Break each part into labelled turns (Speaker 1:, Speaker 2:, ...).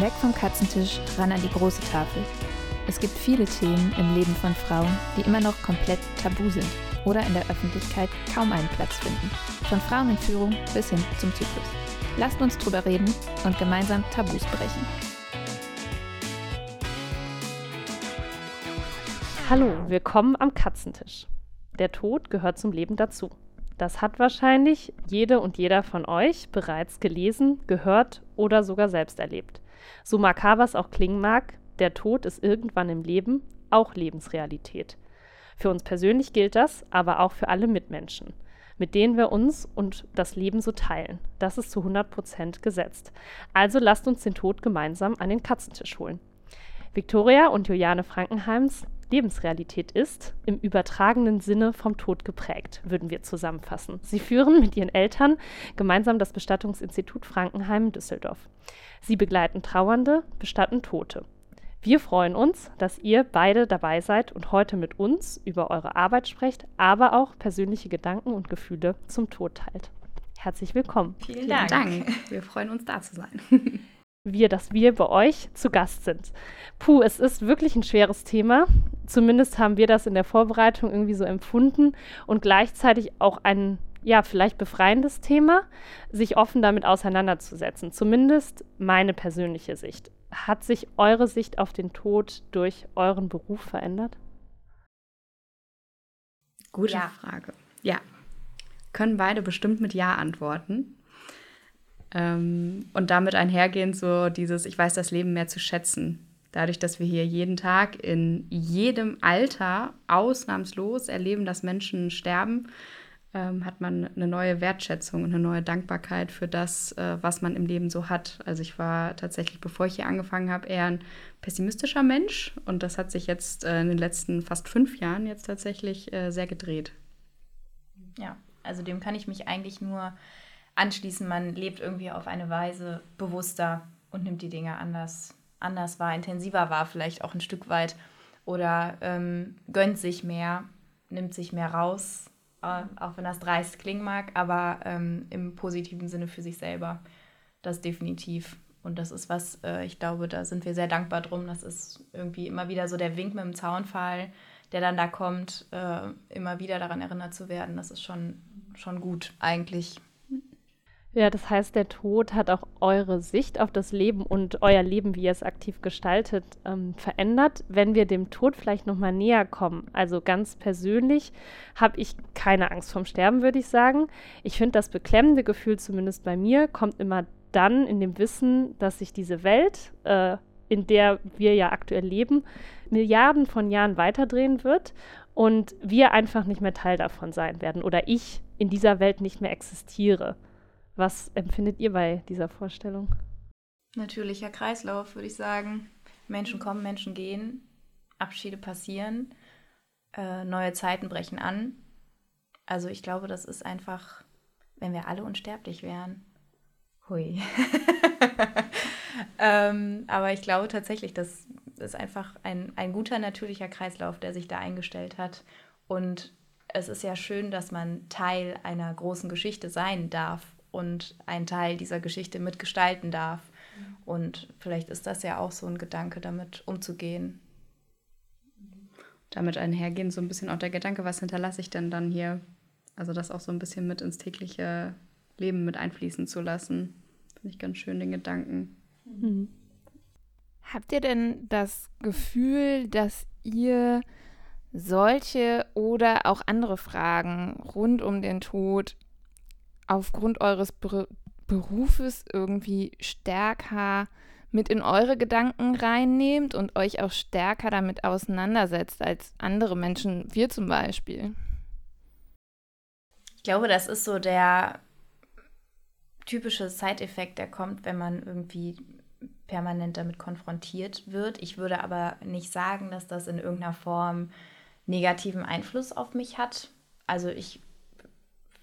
Speaker 1: Weg vom Katzentisch ran an die große Tafel. Es gibt viele Themen im Leben von Frauen, die immer noch komplett tabu sind oder in der Öffentlichkeit kaum einen Platz finden. Von Frauen in Führung bis hin zum Zyklus. Lasst uns drüber reden und gemeinsam Tabus brechen.
Speaker 2: Hallo, willkommen am Katzentisch. Der Tod gehört zum Leben dazu. Das hat wahrscheinlich jede und jeder von euch bereits gelesen, gehört oder sogar selbst erlebt. So makaber es auch klingen mag, der Tod ist irgendwann im Leben auch Lebensrealität. Für uns persönlich gilt das, aber auch für alle Mitmenschen, mit denen wir uns und das Leben so teilen. Das ist zu 100 Prozent gesetzt. Also lasst uns den Tod gemeinsam an den Katzentisch holen. Viktoria und Juliane Frankenheims Lebensrealität ist, im übertragenen Sinne vom Tod geprägt, würden wir zusammenfassen. Sie führen mit ihren Eltern gemeinsam das Bestattungsinstitut Frankenheim in Düsseldorf. Sie begleiten Trauernde, bestatten Tote. Wir freuen uns, dass ihr beide dabei seid und heute mit uns über eure Arbeit sprecht, aber auch persönliche Gedanken und Gefühle zum Tod teilt. Herzlich willkommen.
Speaker 3: Vielen, Vielen Dank. Dank.
Speaker 4: Wir freuen uns, da zu sein.
Speaker 2: wir, dass wir bei euch zu Gast sind. Puh, es ist wirklich ein schweres Thema. Zumindest haben wir das in der Vorbereitung irgendwie so empfunden und gleichzeitig auch ein, ja, vielleicht befreiendes Thema, sich offen damit auseinanderzusetzen. Zumindest meine persönliche Sicht. Hat sich eure Sicht auf den Tod durch euren Beruf verändert?
Speaker 4: Gute ja. Frage. Ja. Können beide bestimmt mit Ja antworten. Ähm, und damit einhergehend so dieses, ich weiß das Leben mehr zu schätzen. Dadurch, dass wir hier jeden Tag in jedem Alter ausnahmslos erleben, dass Menschen sterben, ähm, hat man eine neue Wertschätzung und eine neue Dankbarkeit für das, äh, was man im Leben so hat. Also ich war tatsächlich, bevor ich hier angefangen habe, eher ein pessimistischer Mensch und das hat sich jetzt äh, in den letzten fast fünf Jahren jetzt tatsächlich äh, sehr gedreht.
Speaker 3: Ja, also dem kann ich mich eigentlich nur anschließen, man lebt irgendwie auf eine Weise bewusster und nimmt die Dinge anders, anders wahr, intensiver wahr, vielleicht auch ein Stück weit. Oder ähm, gönnt sich mehr, nimmt sich mehr raus, äh, auch wenn das dreist klingen mag, aber ähm, im positiven Sinne für sich selber. Das definitiv. Und das ist was, äh, ich glaube, da sind wir sehr dankbar drum. Das ist irgendwie immer wieder so der Wink mit dem Zaunfall, der dann da kommt, äh, immer wieder daran erinnert zu werden. Das ist schon, schon gut eigentlich.
Speaker 2: Ja, das heißt, der Tod hat auch eure Sicht auf das Leben und euer Leben, wie ihr es aktiv gestaltet, ähm, verändert. Wenn wir dem Tod vielleicht nochmal näher kommen, also ganz persönlich, habe ich keine Angst vorm Sterben, würde ich sagen. Ich finde, das beklemmende Gefühl, zumindest bei mir, kommt immer dann in dem Wissen, dass sich diese Welt, äh, in der wir ja aktuell leben, Milliarden von Jahren weiterdrehen wird und wir einfach nicht mehr Teil davon sein werden oder ich in dieser Welt nicht mehr existiere. Was empfindet ihr bei dieser Vorstellung?
Speaker 3: Natürlicher Kreislauf, würde ich sagen. Menschen kommen, Menschen gehen, Abschiede passieren, äh, neue Zeiten brechen an. Also ich glaube, das ist einfach, wenn wir alle unsterblich wären. Hui. ähm, aber ich glaube tatsächlich, das ist einfach ein, ein guter natürlicher Kreislauf, der sich da eingestellt hat. Und es ist ja schön, dass man Teil einer großen Geschichte sein darf und ein Teil dieser Geschichte mitgestalten darf. Mhm. Und vielleicht ist das ja auch so ein Gedanke, damit umzugehen.
Speaker 4: Damit einhergehen so ein bisschen auch der Gedanke, was hinterlasse ich denn dann hier? Also das auch so ein bisschen mit ins tägliche Leben mit einfließen zu lassen. Finde ich ganz schön, den Gedanken. Mhm.
Speaker 1: Habt ihr denn das Gefühl, dass ihr solche oder auch andere Fragen rund um den Tod aufgrund eures Ber Berufes irgendwie stärker mit in eure Gedanken reinnehmt und euch auch stärker damit auseinandersetzt als andere Menschen, wir zum Beispiel?
Speaker 3: Ich glaube, das ist so der typische Side-Effekt, der kommt, wenn man irgendwie permanent damit konfrontiert wird. Ich würde aber nicht sagen, dass das in irgendeiner Form negativen Einfluss auf mich hat. Also ich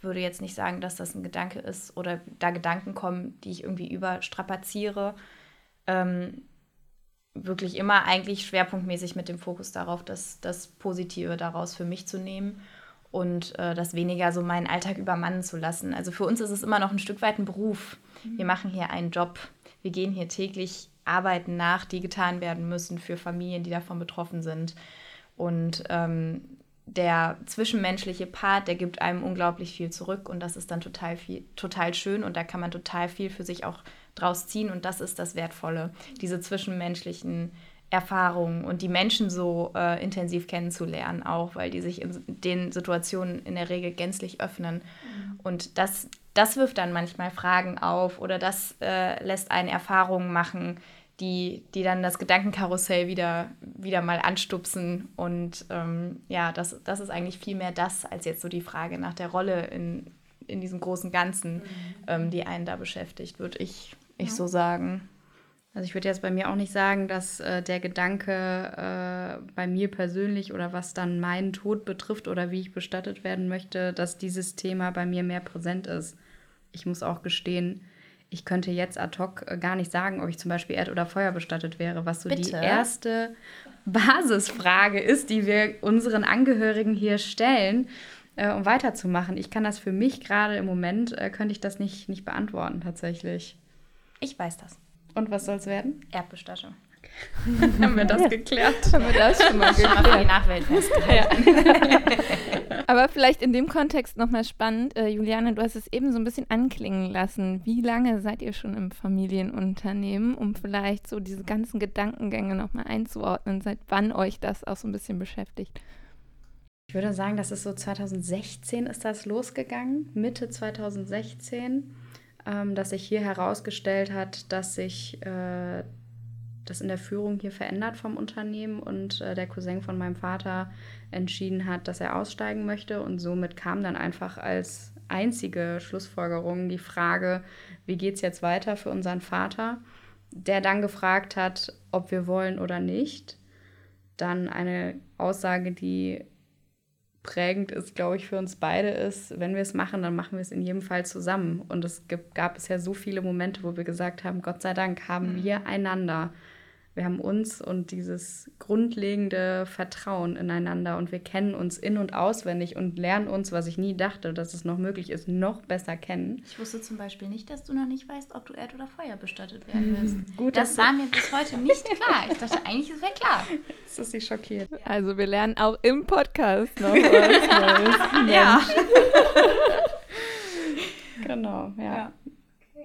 Speaker 3: würde jetzt nicht sagen, dass das ein Gedanke ist oder da Gedanken kommen, die ich irgendwie überstrapaziere. Ähm, wirklich immer eigentlich schwerpunktmäßig mit dem Fokus darauf, das, das Positive daraus für mich zu nehmen und äh, das weniger so meinen Alltag übermannen zu lassen. Also für uns ist es immer noch ein Stück weit ein Beruf. Mhm. Wir machen hier einen Job. Wir gehen hier täglich Arbeiten nach, die getan werden müssen für Familien, die davon betroffen sind. Und ähm, der zwischenmenschliche Part, der gibt einem unglaublich viel zurück und das ist dann total viel, total schön und da kann man total viel für sich auch draus ziehen und das ist das Wertvolle, diese zwischenmenschlichen Erfahrungen und die Menschen so äh, intensiv kennenzulernen, auch weil die sich in den Situationen in der Regel gänzlich öffnen. Mhm. Und das, das wirft dann manchmal Fragen auf oder das äh, lässt einen Erfahrungen machen, die, die dann das Gedankenkarussell wieder, wieder mal anstupsen. Und ähm, ja, das, das ist eigentlich viel mehr das, als jetzt so die Frage nach der Rolle in, in diesem großen Ganzen, mhm. ähm, die einen da beschäftigt, würde ich, ich ja. so sagen.
Speaker 4: Also ich würde jetzt bei mir auch nicht sagen, dass äh, der Gedanke äh, bei mir persönlich oder was dann meinen Tod betrifft oder wie ich bestattet werden möchte, dass dieses Thema bei mir mehr präsent ist. Ich muss auch gestehen, ich könnte jetzt ad hoc äh, gar nicht sagen, ob ich zum Beispiel Erd- oder Feuer bestattet wäre, was so Bitte? die erste Basisfrage ist, die wir unseren Angehörigen hier stellen, äh, um weiterzumachen. Ich kann das für mich gerade im Moment, äh, könnte ich das nicht, nicht beantworten tatsächlich.
Speaker 3: Ich weiß das.
Speaker 4: Und was soll es werden?
Speaker 3: Erdbestattung.
Speaker 4: Haben wir das geklärt?
Speaker 1: Haben wir das schon mal geklärt? Schon mal die Nachwelt festgehalten. Aber vielleicht in dem Kontext nochmal spannend. Äh, Juliane, du hast es eben so ein bisschen anklingen lassen. Wie lange seid ihr schon im Familienunternehmen, um vielleicht so diese ganzen Gedankengänge nochmal einzuordnen, seit wann euch das auch so ein bisschen beschäftigt?
Speaker 4: Ich würde sagen, das ist so 2016 ist das losgegangen, Mitte 2016 ähm, dass sich hier herausgestellt hat, dass sich äh, das in der Führung hier verändert vom Unternehmen und äh, der Cousin von meinem Vater entschieden hat, dass er aussteigen möchte. Und somit kam dann einfach als einzige Schlussfolgerung die Frage, wie geht es jetzt weiter für unseren Vater, der dann gefragt hat, ob wir wollen oder nicht. Dann eine Aussage, die prägend ist, glaube ich, für uns beide ist, wenn wir es machen, dann machen wir es in jedem Fall zusammen. Und es gibt, gab bisher so viele Momente, wo wir gesagt haben, Gott sei Dank haben mhm. wir einander wir haben uns und dieses grundlegende Vertrauen ineinander und wir kennen uns in- und auswendig und lernen uns, was ich nie dachte, dass es noch möglich ist, noch besser kennen.
Speaker 3: Ich wusste zum Beispiel nicht, dass du noch nicht weißt, ob du Erd- oder Feuer bestattet werden wirst. Gut, das war mir bis heute nicht klar. Ich dachte eigentlich, es wäre klar.
Speaker 4: Das ist sie schockiert.
Speaker 1: Also wir lernen auch im Podcast noch was Neues.
Speaker 3: ja.
Speaker 4: genau, ja. ja.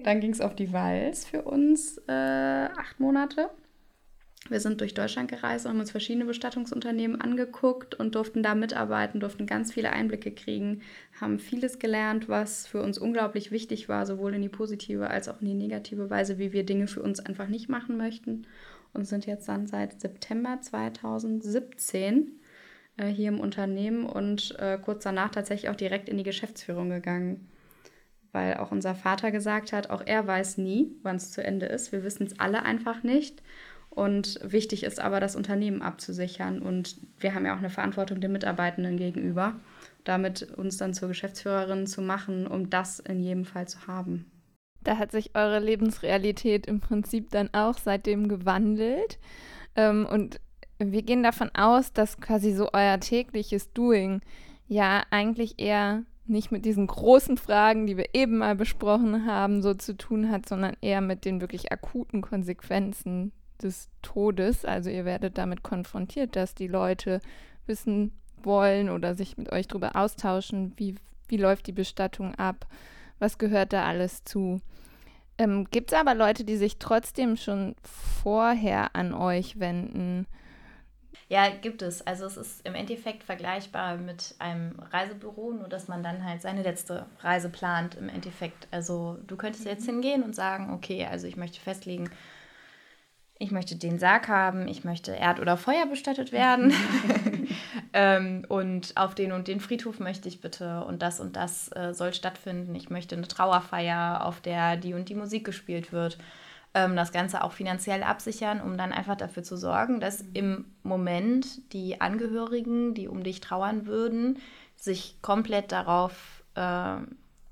Speaker 4: Dann ging es auf die Wals für uns äh, acht Monate. Wir sind durch Deutschland gereist und haben uns verschiedene Bestattungsunternehmen angeguckt und durften da mitarbeiten, durften ganz viele Einblicke kriegen, haben vieles gelernt, was für uns unglaublich wichtig war, sowohl in die positive als auch in die negative Weise, wie wir Dinge für uns einfach nicht machen möchten. Und sind jetzt dann seit September 2017 äh, hier im Unternehmen und äh, kurz danach tatsächlich auch direkt in die Geschäftsführung gegangen weil auch unser Vater gesagt hat, auch er weiß nie, wann es zu Ende ist. Wir wissen es alle einfach nicht. Und wichtig ist aber, das Unternehmen abzusichern. Und wir haben ja auch eine Verantwortung den Mitarbeitenden gegenüber, damit uns dann zur Geschäftsführerin zu machen, um das in jedem Fall zu haben.
Speaker 1: Da hat sich eure Lebensrealität im Prinzip dann auch seitdem gewandelt. Ähm, und wir gehen davon aus, dass quasi so euer tägliches Doing ja eigentlich eher nicht mit diesen großen Fragen, die wir eben mal besprochen haben, so zu tun hat, sondern eher mit den wirklich akuten Konsequenzen des Todes. Also ihr werdet damit konfrontiert, dass die Leute wissen wollen oder sich mit euch darüber austauschen, wie, wie läuft die Bestattung ab, was gehört da alles zu. Ähm, Gibt es aber Leute, die sich trotzdem schon vorher an euch wenden?
Speaker 3: Ja, gibt es. Also es ist im Endeffekt vergleichbar mit einem Reisebüro, nur dass man dann halt seine letzte Reise plant im Endeffekt. Also du könntest jetzt mhm. hingehen und sagen, okay, also ich möchte festlegen, ich möchte den Sarg haben, ich möchte Erd- oder Feuer bestattet werden. ähm, und auf den und den Friedhof möchte ich bitte und das und das äh, soll stattfinden. Ich möchte eine Trauerfeier, auf der die und die Musik gespielt wird. Ähm, das Ganze auch finanziell absichern, um dann einfach dafür zu sorgen, dass im Moment die Angehörigen, die um dich trauern würden, sich komplett darauf äh,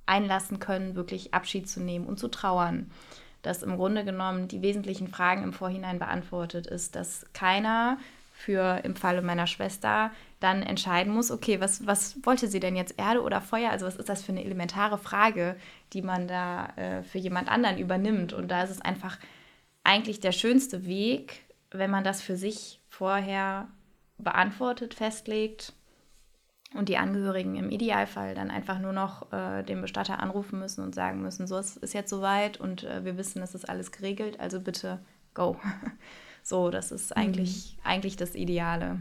Speaker 3: einlassen können, wirklich Abschied zu nehmen und zu trauern dass im Grunde genommen die wesentlichen Fragen im Vorhinein beantwortet ist, dass keiner für im Falle meiner Schwester dann entscheiden muss, okay, was, was wollte sie denn jetzt, Erde oder Feuer? Also was ist das für eine elementare Frage, die man da äh, für jemand anderen übernimmt? Und da ist es einfach eigentlich der schönste Weg, wenn man das für sich vorher beantwortet, festlegt und die Angehörigen im Idealfall dann einfach nur noch äh, den Bestatter anrufen müssen und sagen müssen, so es ist jetzt soweit und äh, wir wissen, es ist alles geregelt, also bitte go. so, das ist eigentlich, mhm. eigentlich das Ideale.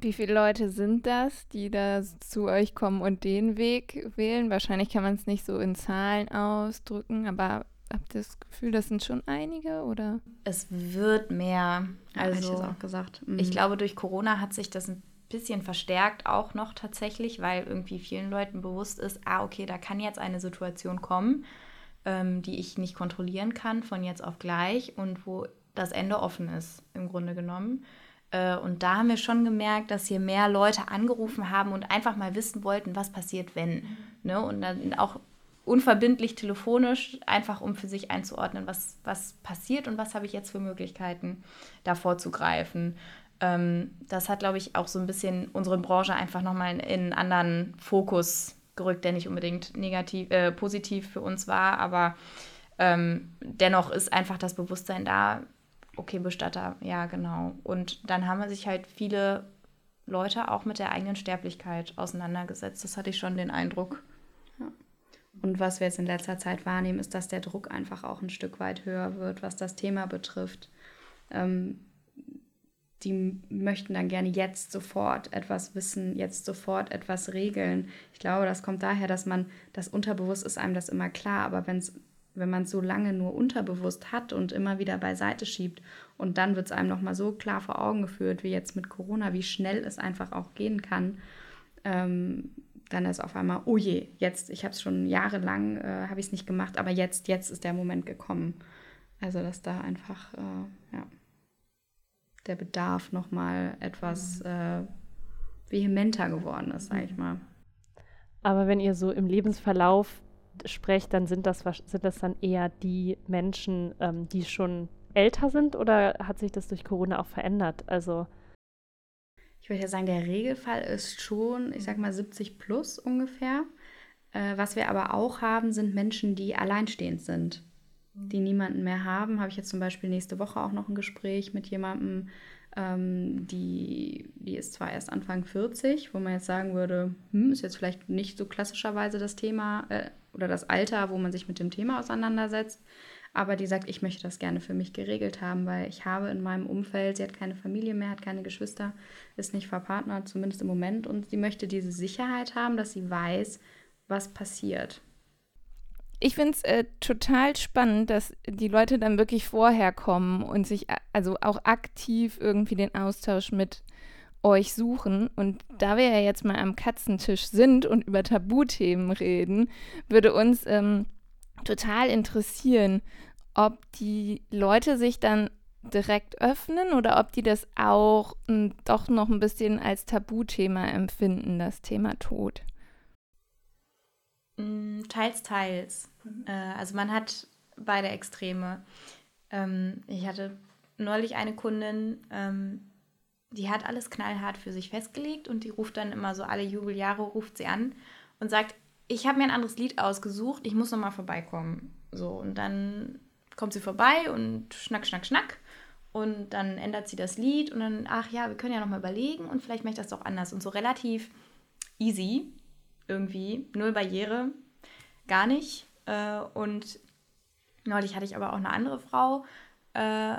Speaker 1: Wie viele Leute sind das, die da zu euch kommen und den Weg wählen? Wahrscheinlich kann man es nicht so in Zahlen ausdrücken, aber habt ihr das Gefühl, das sind schon einige oder?
Speaker 3: Es wird mehr.
Speaker 4: Also, ja, ich auch gesagt.
Speaker 3: Mhm. Ich glaube, durch Corona hat sich das ein bisschen verstärkt auch noch tatsächlich, weil irgendwie vielen Leuten bewusst ist, ah, okay, da kann jetzt eine Situation kommen, ähm, die ich nicht kontrollieren kann von jetzt auf gleich und wo das Ende offen ist, im Grunde genommen. Äh, und da haben wir schon gemerkt, dass hier mehr Leute angerufen haben und einfach mal wissen wollten, was passiert, wenn. Mhm. Ne? Und dann auch unverbindlich telefonisch, einfach um für sich einzuordnen, was, was passiert und was habe ich jetzt für Möglichkeiten, da vorzugreifen. Ähm, das hat, glaube ich, auch so ein bisschen unsere Branche einfach nochmal in, in einen anderen Fokus gerückt, der nicht unbedingt negativ, äh, positiv für uns war, aber ähm, dennoch ist einfach das Bewusstsein da, okay, Bestatter, ja, genau. Und dann haben sich halt viele Leute auch mit der eigenen Sterblichkeit auseinandergesetzt. Das hatte ich schon den Eindruck.
Speaker 4: Ja. Und was wir jetzt in letzter Zeit wahrnehmen, ist, dass der Druck einfach auch ein Stück weit höher wird, was das Thema betrifft. Ähm, die möchten dann gerne jetzt sofort etwas wissen, jetzt sofort etwas regeln. Ich glaube, das kommt daher, dass man, das unterbewusst ist einem das immer klar, aber wenn's, wenn man es so lange nur unterbewusst hat und immer wieder beiseite schiebt und dann wird es einem nochmal so klar vor Augen geführt, wie jetzt mit Corona, wie schnell es einfach auch gehen kann, ähm, dann ist auf einmal, oh je, jetzt, ich habe es schon jahrelang, äh, habe ich es nicht gemacht, aber jetzt, jetzt ist der Moment gekommen. Also, dass da einfach, äh, ja der Bedarf nochmal etwas äh, vehementer geworden ist, sage ich mal.
Speaker 2: Aber wenn ihr so im Lebensverlauf sprecht, dann sind das, sind das dann eher die Menschen, ähm, die schon älter sind oder hat sich das durch Corona auch verändert? Also
Speaker 4: ich würde ja sagen, der Regelfall ist schon, ich sag mal 70 plus ungefähr. Äh, was wir aber auch haben, sind Menschen, die alleinstehend sind die niemanden mehr haben, habe ich jetzt zum Beispiel nächste Woche auch noch ein Gespräch mit jemandem, ähm, die, die ist zwar erst Anfang 40, wo man jetzt sagen würde, hm, ist jetzt vielleicht nicht so klassischerweise das Thema äh, oder das Alter, wo man sich mit dem Thema auseinandersetzt, aber die sagt, ich möchte das gerne für mich geregelt haben, weil ich habe in meinem Umfeld, sie hat keine Familie mehr, hat keine Geschwister, ist nicht verpartnert, zumindest im Moment, und sie möchte diese Sicherheit haben, dass sie weiß, was passiert.
Speaker 1: Ich finde es äh, total spannend, dass die Leute dann wirklich vorher kommen und sich also auch aktiv irgendwie den Austausch mit euch suchen. Und da wir ja jetzt mal am Katzentisch sind und über Tabuthemen reden, würde uns ähm, total interessieren, ob die Leute sich dann direkt öffnen oder ob die das auch hm, doch noch ein bisschen als Tabuthema empfinden, das Thema Tod.
Speaker 3: Mm, teils, teils. Mhm. Äh, also man hat beide Extreme. Ähm, ich hatte neulich eine Kundin, ähm, die hat alles knallhart für sich festgelegt und die ruft dann immer so alle Jubeljahre, ruft sie an und sagt, ich habe mir ein anderes Lied ausgesucht, ich muss nochmal vorbeikommen. So, und dann kommt sie vorbei und schnack, schnack, schnack. Und dann ändert sie das Lied und dann, ach ja, wir können ja nochmal überlegen und vielleicht mache ich das doch anders. Und so relativ easy irgendwie, null Barriere, gar nicht. Äh, und neulich hatte ich aber auch eine andere Frau, äh,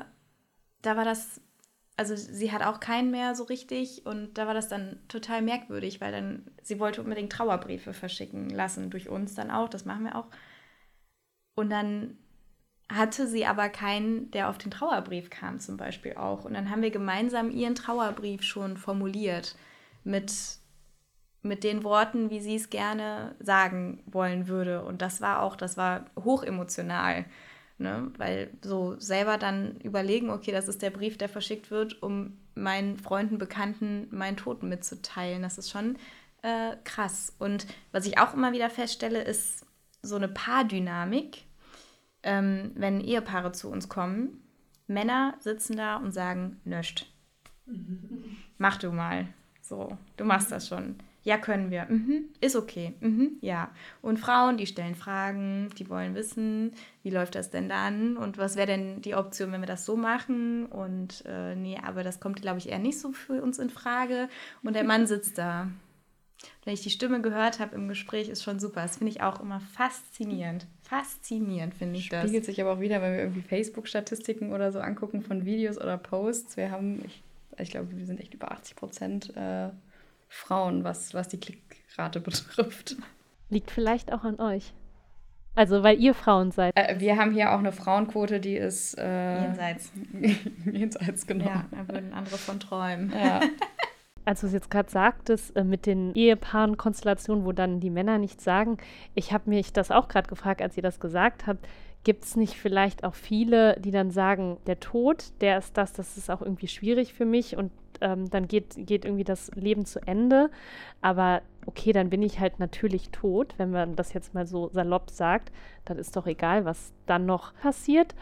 Speaker 3: da war das, also sie hat auch keinen mehr so richtig und da war das dann total merkwürdig, weil dann, sie wollte unbedingt Trauerbriefe verschicken lassen, durch uns dann auch, das machen wir auch. Und dann hatte sie aber keinen, der auf den Trauerbrief kam zum Beispiel auch. Und dann haben wir gemeinsam ihren Trauerbrief schon formuliert mit mit den Worten, wie sie es gerne sagen wollen würde. Und das war auch, das war hochemotional. Ne? Weil so selber dann überlegen, okay, das ist der Brief, der verschickt wird, um meinen Freunden, Bekannten meinen Toten mitzuteilen. Das ist schon äh, krass. Und was ich auch immer wieder feststelle, ist so eine Paardynamik. Ähm, wenn Ehepaare zu uns kommen, Männer sitzen da und sagen, nöscht. Mach du mal. So, du machst das schon Ja, können wir. Mhm. Ist okay. Mhm. Ja. Und Frauen, die stellen Fragen, die wollen wissen, wie läuft das denn dann und was wäre denn die Option, wenn wir das so machen? Und äh, nee, aber das kommt, glaube ich, eher nicht so für uns in Frage. Und der Mann sitzt da. Wenn ich die Stimme gehört habe im Gespräch, ist schon super. Das finde ich auch immer faszinierend. Faszinierend finde ich
Speaker 4: das. Spiegelt sich aber auch wieder, wenn wir irgendwie Facebook-Statistiken oder so angucken von Videos oder Posts. Wir haben, ich, ich glaube, wir sind echt über 80 Prozent. Äh Frauen, was, was die Klickrate betrifft.
Speaker 2: Liegt vielleicht auch an euch. Also, weil ihr Frauen seid.
Speaker 4: Äh, wir haben hier auch eine Frauenquote, die ist.
Speaker 3: Äh, jenseits.
Speaker 4: jenseits, genau.
Speaker 3: Ja, da würden andere von träumen.
Speaker 2: Ja. Als du es jetzt gerade sagtest, äh, mit den Ehepaaren-Konstellationen, wo dann die Männer nichts sagen, ich habe mich das auch gerade gefragt, als ihr das gesagt habt. Gibt es nicht vielleicht auch viele, die dann sagen, der Tod, der ist das, das ist auch irgendwie schwierig für mich und ähm, dann geht, geht irgendwie das Leben zu Ende. Aber okay, dann bin ich halt natürlich tot, wenn man das jetzt mal so salopp sagt. Dann ist doch egal, was dann noch passiert.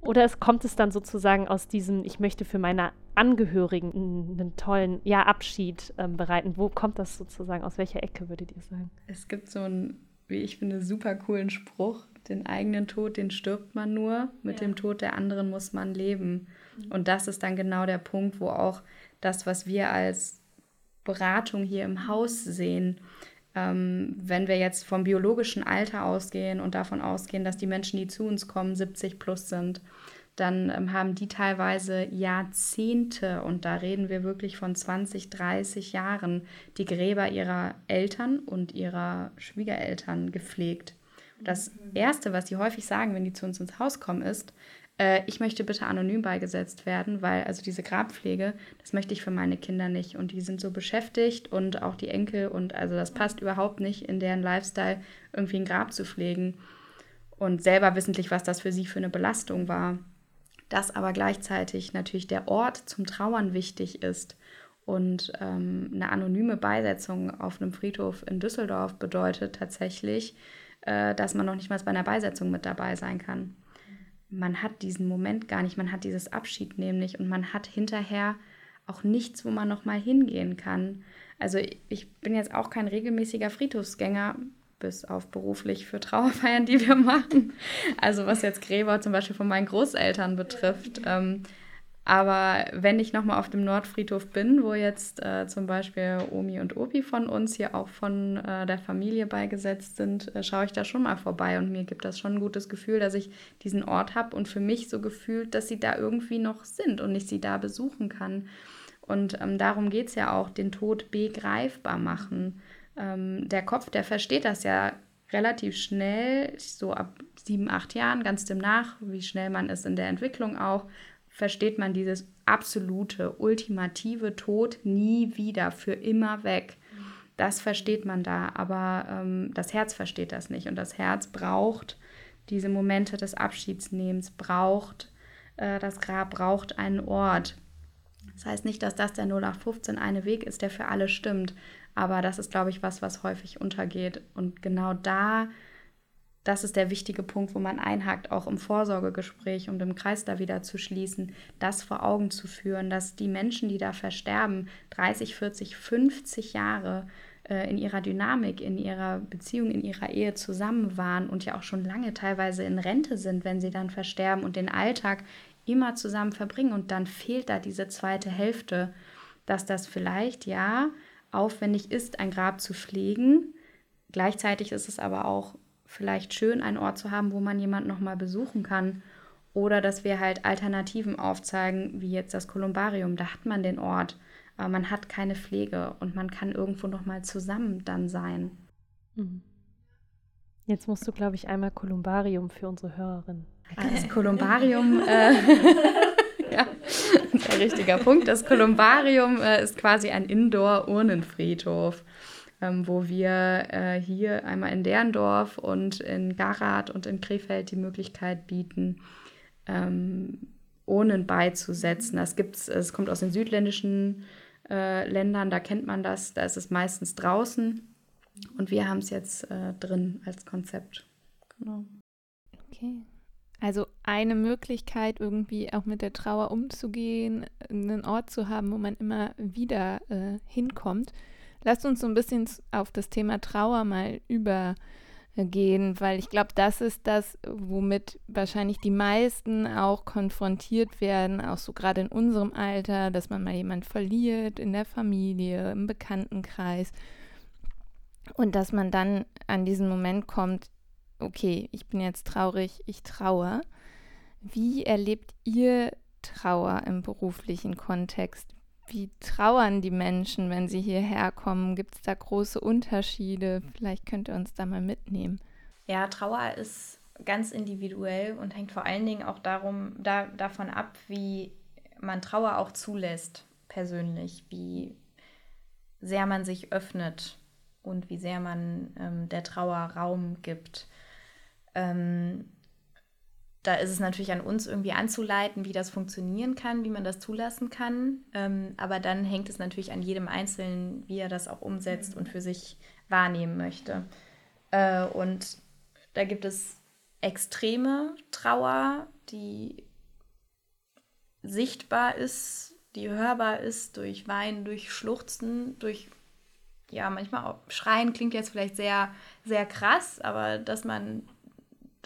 Speaker 2: Oder es kommt es dann sozusagen aus diesem, ich möchte für meine Angehörigen einen tollen ja, Abschied ähm, bereiten. Wo kommt das sozusagen? Aus welcher Ecke würdet ihr sagen?
Speaker 4: Es gibt so einen, wie ich finde, super coolen Spruch. Den eigenen Tod, den stirbt man nur. Mit ja. dem Tod der anderen muss man leben. Mhm. Und das ist dann genau der Punkt, wo auch das, was wir als Beratung hier im Haus sehen, ähm, wenn wir jetzt vom biologischen Alter ausgehen und davon ausgehen, dass die Menschen, die zu uns kommen, 70 plus sind, dann ähm, haben die teilweise Jahrzehnte, und da reden wir wirklich von 20, 30 Jahren, die Gräber ihrer Eltern und ihrer Schwiegereltern gepflegt. Das mhm. Erste, was sie häufig sagen, wenn die zu uns ins Haus kommen, ist, äh, ich möchte bitte anonym beigesetzt werden, weil also diese Grabpflege, das möchte ich für meine Kinder nicht. Und die sind so beschäftigt und auch die Enkel und also das passt überhaupt nicht in deren Lifestyle, irgendwie ein Grab zu pflegen. Und selber wissentlich, was das für sie für eine Belastung war. Dass aber gleichzeitig natürlich der Ort zum Trauern wichtig ist. Und ähm, eine anonyme Beisetzung auf einem Friedhof in Düsseldorf bedeutet tatsächlich, äh, dass man noch nicht mal bei einer Beisetzung mit dabei sein kann man hat diesen Moment gar nicht, man hat dieses Abschied nämlich und man hat hinterher auch nichts, wo man nochmal hingehen kann. Also ich bin jetzt auch kein regelmäßiger Friedhofsgänger, bis auf beruflich für Trauerfeiern, die wir machen. Also was jetzt Gräber zum Beispiel von meinen Großeltern betrifft. Ähm, aber wenn ich nochmal auf dem Nordfriedhof bin, wo jetzt äh, zum Beispiel Omi und Opi von uns hier auch von äh, der Familie beigesetzt sind, äh, schaue ich da schon mal vorbei und mir gibt das schon ein gutes Gefühl, dass ich diesen Ort habe und für mich so gefühlt, dass sie da irgendwie noch sind und ich sie da besuchen kann. Und ähm, darum geht es ja auch, den Tod begreifbar machen. Ähm, der Kopf, der versteht das ja relativ schnell, so ab sieben, acht Jahren, ganz dem nach, wie schnell man ist in der Entwicklung auch versteht man dieses absolute, ultimative Tod nie wieder, für immer weg. Das versteht man da, aber ähm, das Herz versteht das nicht. Und das Herz braucht diese Momente des Abschiedsnehmens, braucht äh, das Grab, braucht einen Ort. Das heißt nicht, dass das der 0815 eine Weg ist, der für alle stimmt, aber das ist, glaube ich, was, was häufig untergeht. Und genau da das ist der wichtige Punkt, wo man einhakt, auch im Vorsorgegespräch, um den Kreis da wieder zu schließen, das vor Augen zu führen, dass die Menschen, die da versterben, 30, 40, 50 Jahre äh, in ihrer Dynamik, in ihrer Beziehung, in ihrer Ehe zusammen waren und ja auch schon lange teilweise in Rente sind, wenn sie dann versterben und den Alltag immer zusammen verbringen und dann fehlt da diese zweite Hälfte, dass das vielleicht ja aufwendig ist, ein Grab zu pflegen. Gleichzeitig ist es aber auch vielleicht schön, einen Ort zu haben, wo man jemanden nochmal besuchen kann. Oder dass wir halt Alternativen aufzeigen, wie jetzt das Kolumbarium. Da hat man den Ort, aber man hat keine Pflege und man kann irgendwo nochmal zusammen dann sein.
Speaker 2: Mhm. Jetzt musst du, glaube ich, einmal Kolumbarium für unsere Hörerin.
Speaker 4: Das Kolumbarium, äh, ein richtiger Punkt. Das Kolumbarium äh, ist quasi ein Indoor-Urnenfriedhof ähm, wo wir äh, hier einmal in Derndorf und in Garat und in Krefeld die Möglichkeit bieten, ähm, Urnen beizusetzen. Das gibt's, es kommt aus den südländischen äh, Ländern, da kennt man das, da ist es meistens draußen. Und wir haben es jetzt äh, drin als Konzept. Genau.
Speaker 1: Okay. Also eine Möglichkeit, irgendwie auch mit der Trauer umzugehen, einen Ort zu haben, wo man immer wieder äh, hinkommt. lasst uns so ein bisschen auf das Thema Trauer mal übergehen, weil ich glaube, das ist das, womit wahrscheinlich die meisten auch konfrontiert werden, auch so gerade in unserem Alter, dass man mal jemand verliert in der Familie, im Bekanntenkreis und dass man dann an diesen Moment kommt, okay, ich bin jetzt traurig, ich traue. Wie erlebt ihr Trauer im beruflichen Kontext? Wie trauern die Menschen, wenn sie hierher kommen? Gibt es da große Unterschiede? Vielleicht könnt ihr uns da mal mitnehmen.
Speaker 3: Ja, Trauer ist ganz individuell und hängt vor allen Dingen auch darum, da, davon ab, wie man Trauer auch zulässt, persönlich, wie sehr man sich öffnet und wie sehr man ähm, der Trauer Raum gibt. Ähm, da ist es natürlich an uns irgendwie anzuleiten, wie das funktionieren kann, wie man das zulassen kann. Ähm, aber dann hängt es natürlich an jedem Einzelnen, wie er das auch umsetzt und für sich wahrnehmen möchte. Äh, und da gibt es extreme Trauer, die sichtbar ist, die hörbar ist durch Weinen, durch Schluchzen, durch ja, manchmal auch Schreien klingt jetzt vielleicht sehr, sehr krass, aber dass man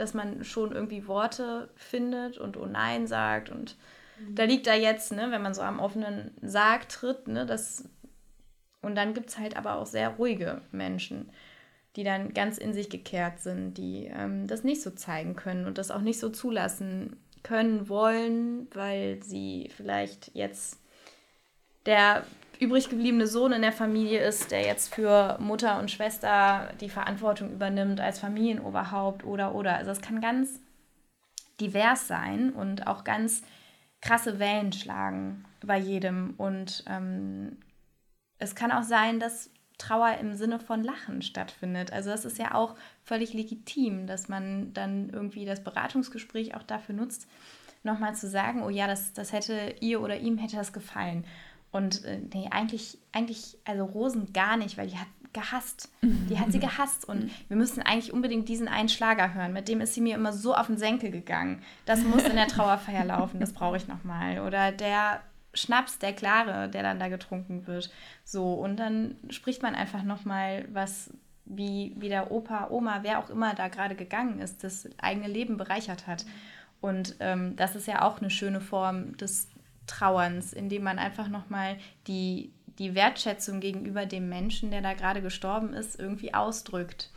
Speaker 3: dass man schon irgendwie Worte findet und oh nein sagt und mhm. da liegt da jetzt, ne, wenn man so am offenen Sarg tritt, ne, das und dann gibt es halt aber auch sehr ruhige Menschen, die dann ganz in sich gekehrt sind, die ähm, das nicht so zeigen können und das auch nicht so zulassen können wollen, weil sie vielleicht jetzt der übrig gebliebene Sohn in der Familie ist, der jetzt für Mutter und Schwester die Verantwortung übernimmt als Familienoberhaupt oder oder. Also es kann ganz divers sein und auch ganz krasse Wellen schlagen bei jedem. Und ähm, es kann auch sein, dass Trauer im Sinne von Lachen stattfindet. Also das ist ja auch völlig legitim, dass man dann irgendwie das Beratungsgespräch auch dafür nutzt, nochmal zu sagen, oh ja, das, das hätte ihr oder ihm hätte das gefallen. Und äh, nee, eigentlich, eigentlich, also Rosen gar nicht, weil die hat gehasst. Die hat sie gehasst. Und wir müssen eigentlich unbedingt diesen einen Schlager hören. Mit dem ist sie mir immer so auf den Senkel gegangen. Das muss in der Trauerfeier laufen, das brauche ich nochmal. Oder der Schnaps, der Klare, der dann da getrunken wird. So, und dann spricht man einfach nochmal, was, wie, wie der Opa, Oma, wer auch immer da gerade gegangen ist, das eigene Leben bereichert hat. Und ähm, das ist ja auch eine schöne Form des Trauerns, indem man einfach nochmal die, die Wertschätzung gegenüber dem Menschen, der da gerade gestorben ist, irgendwie ausdrückt.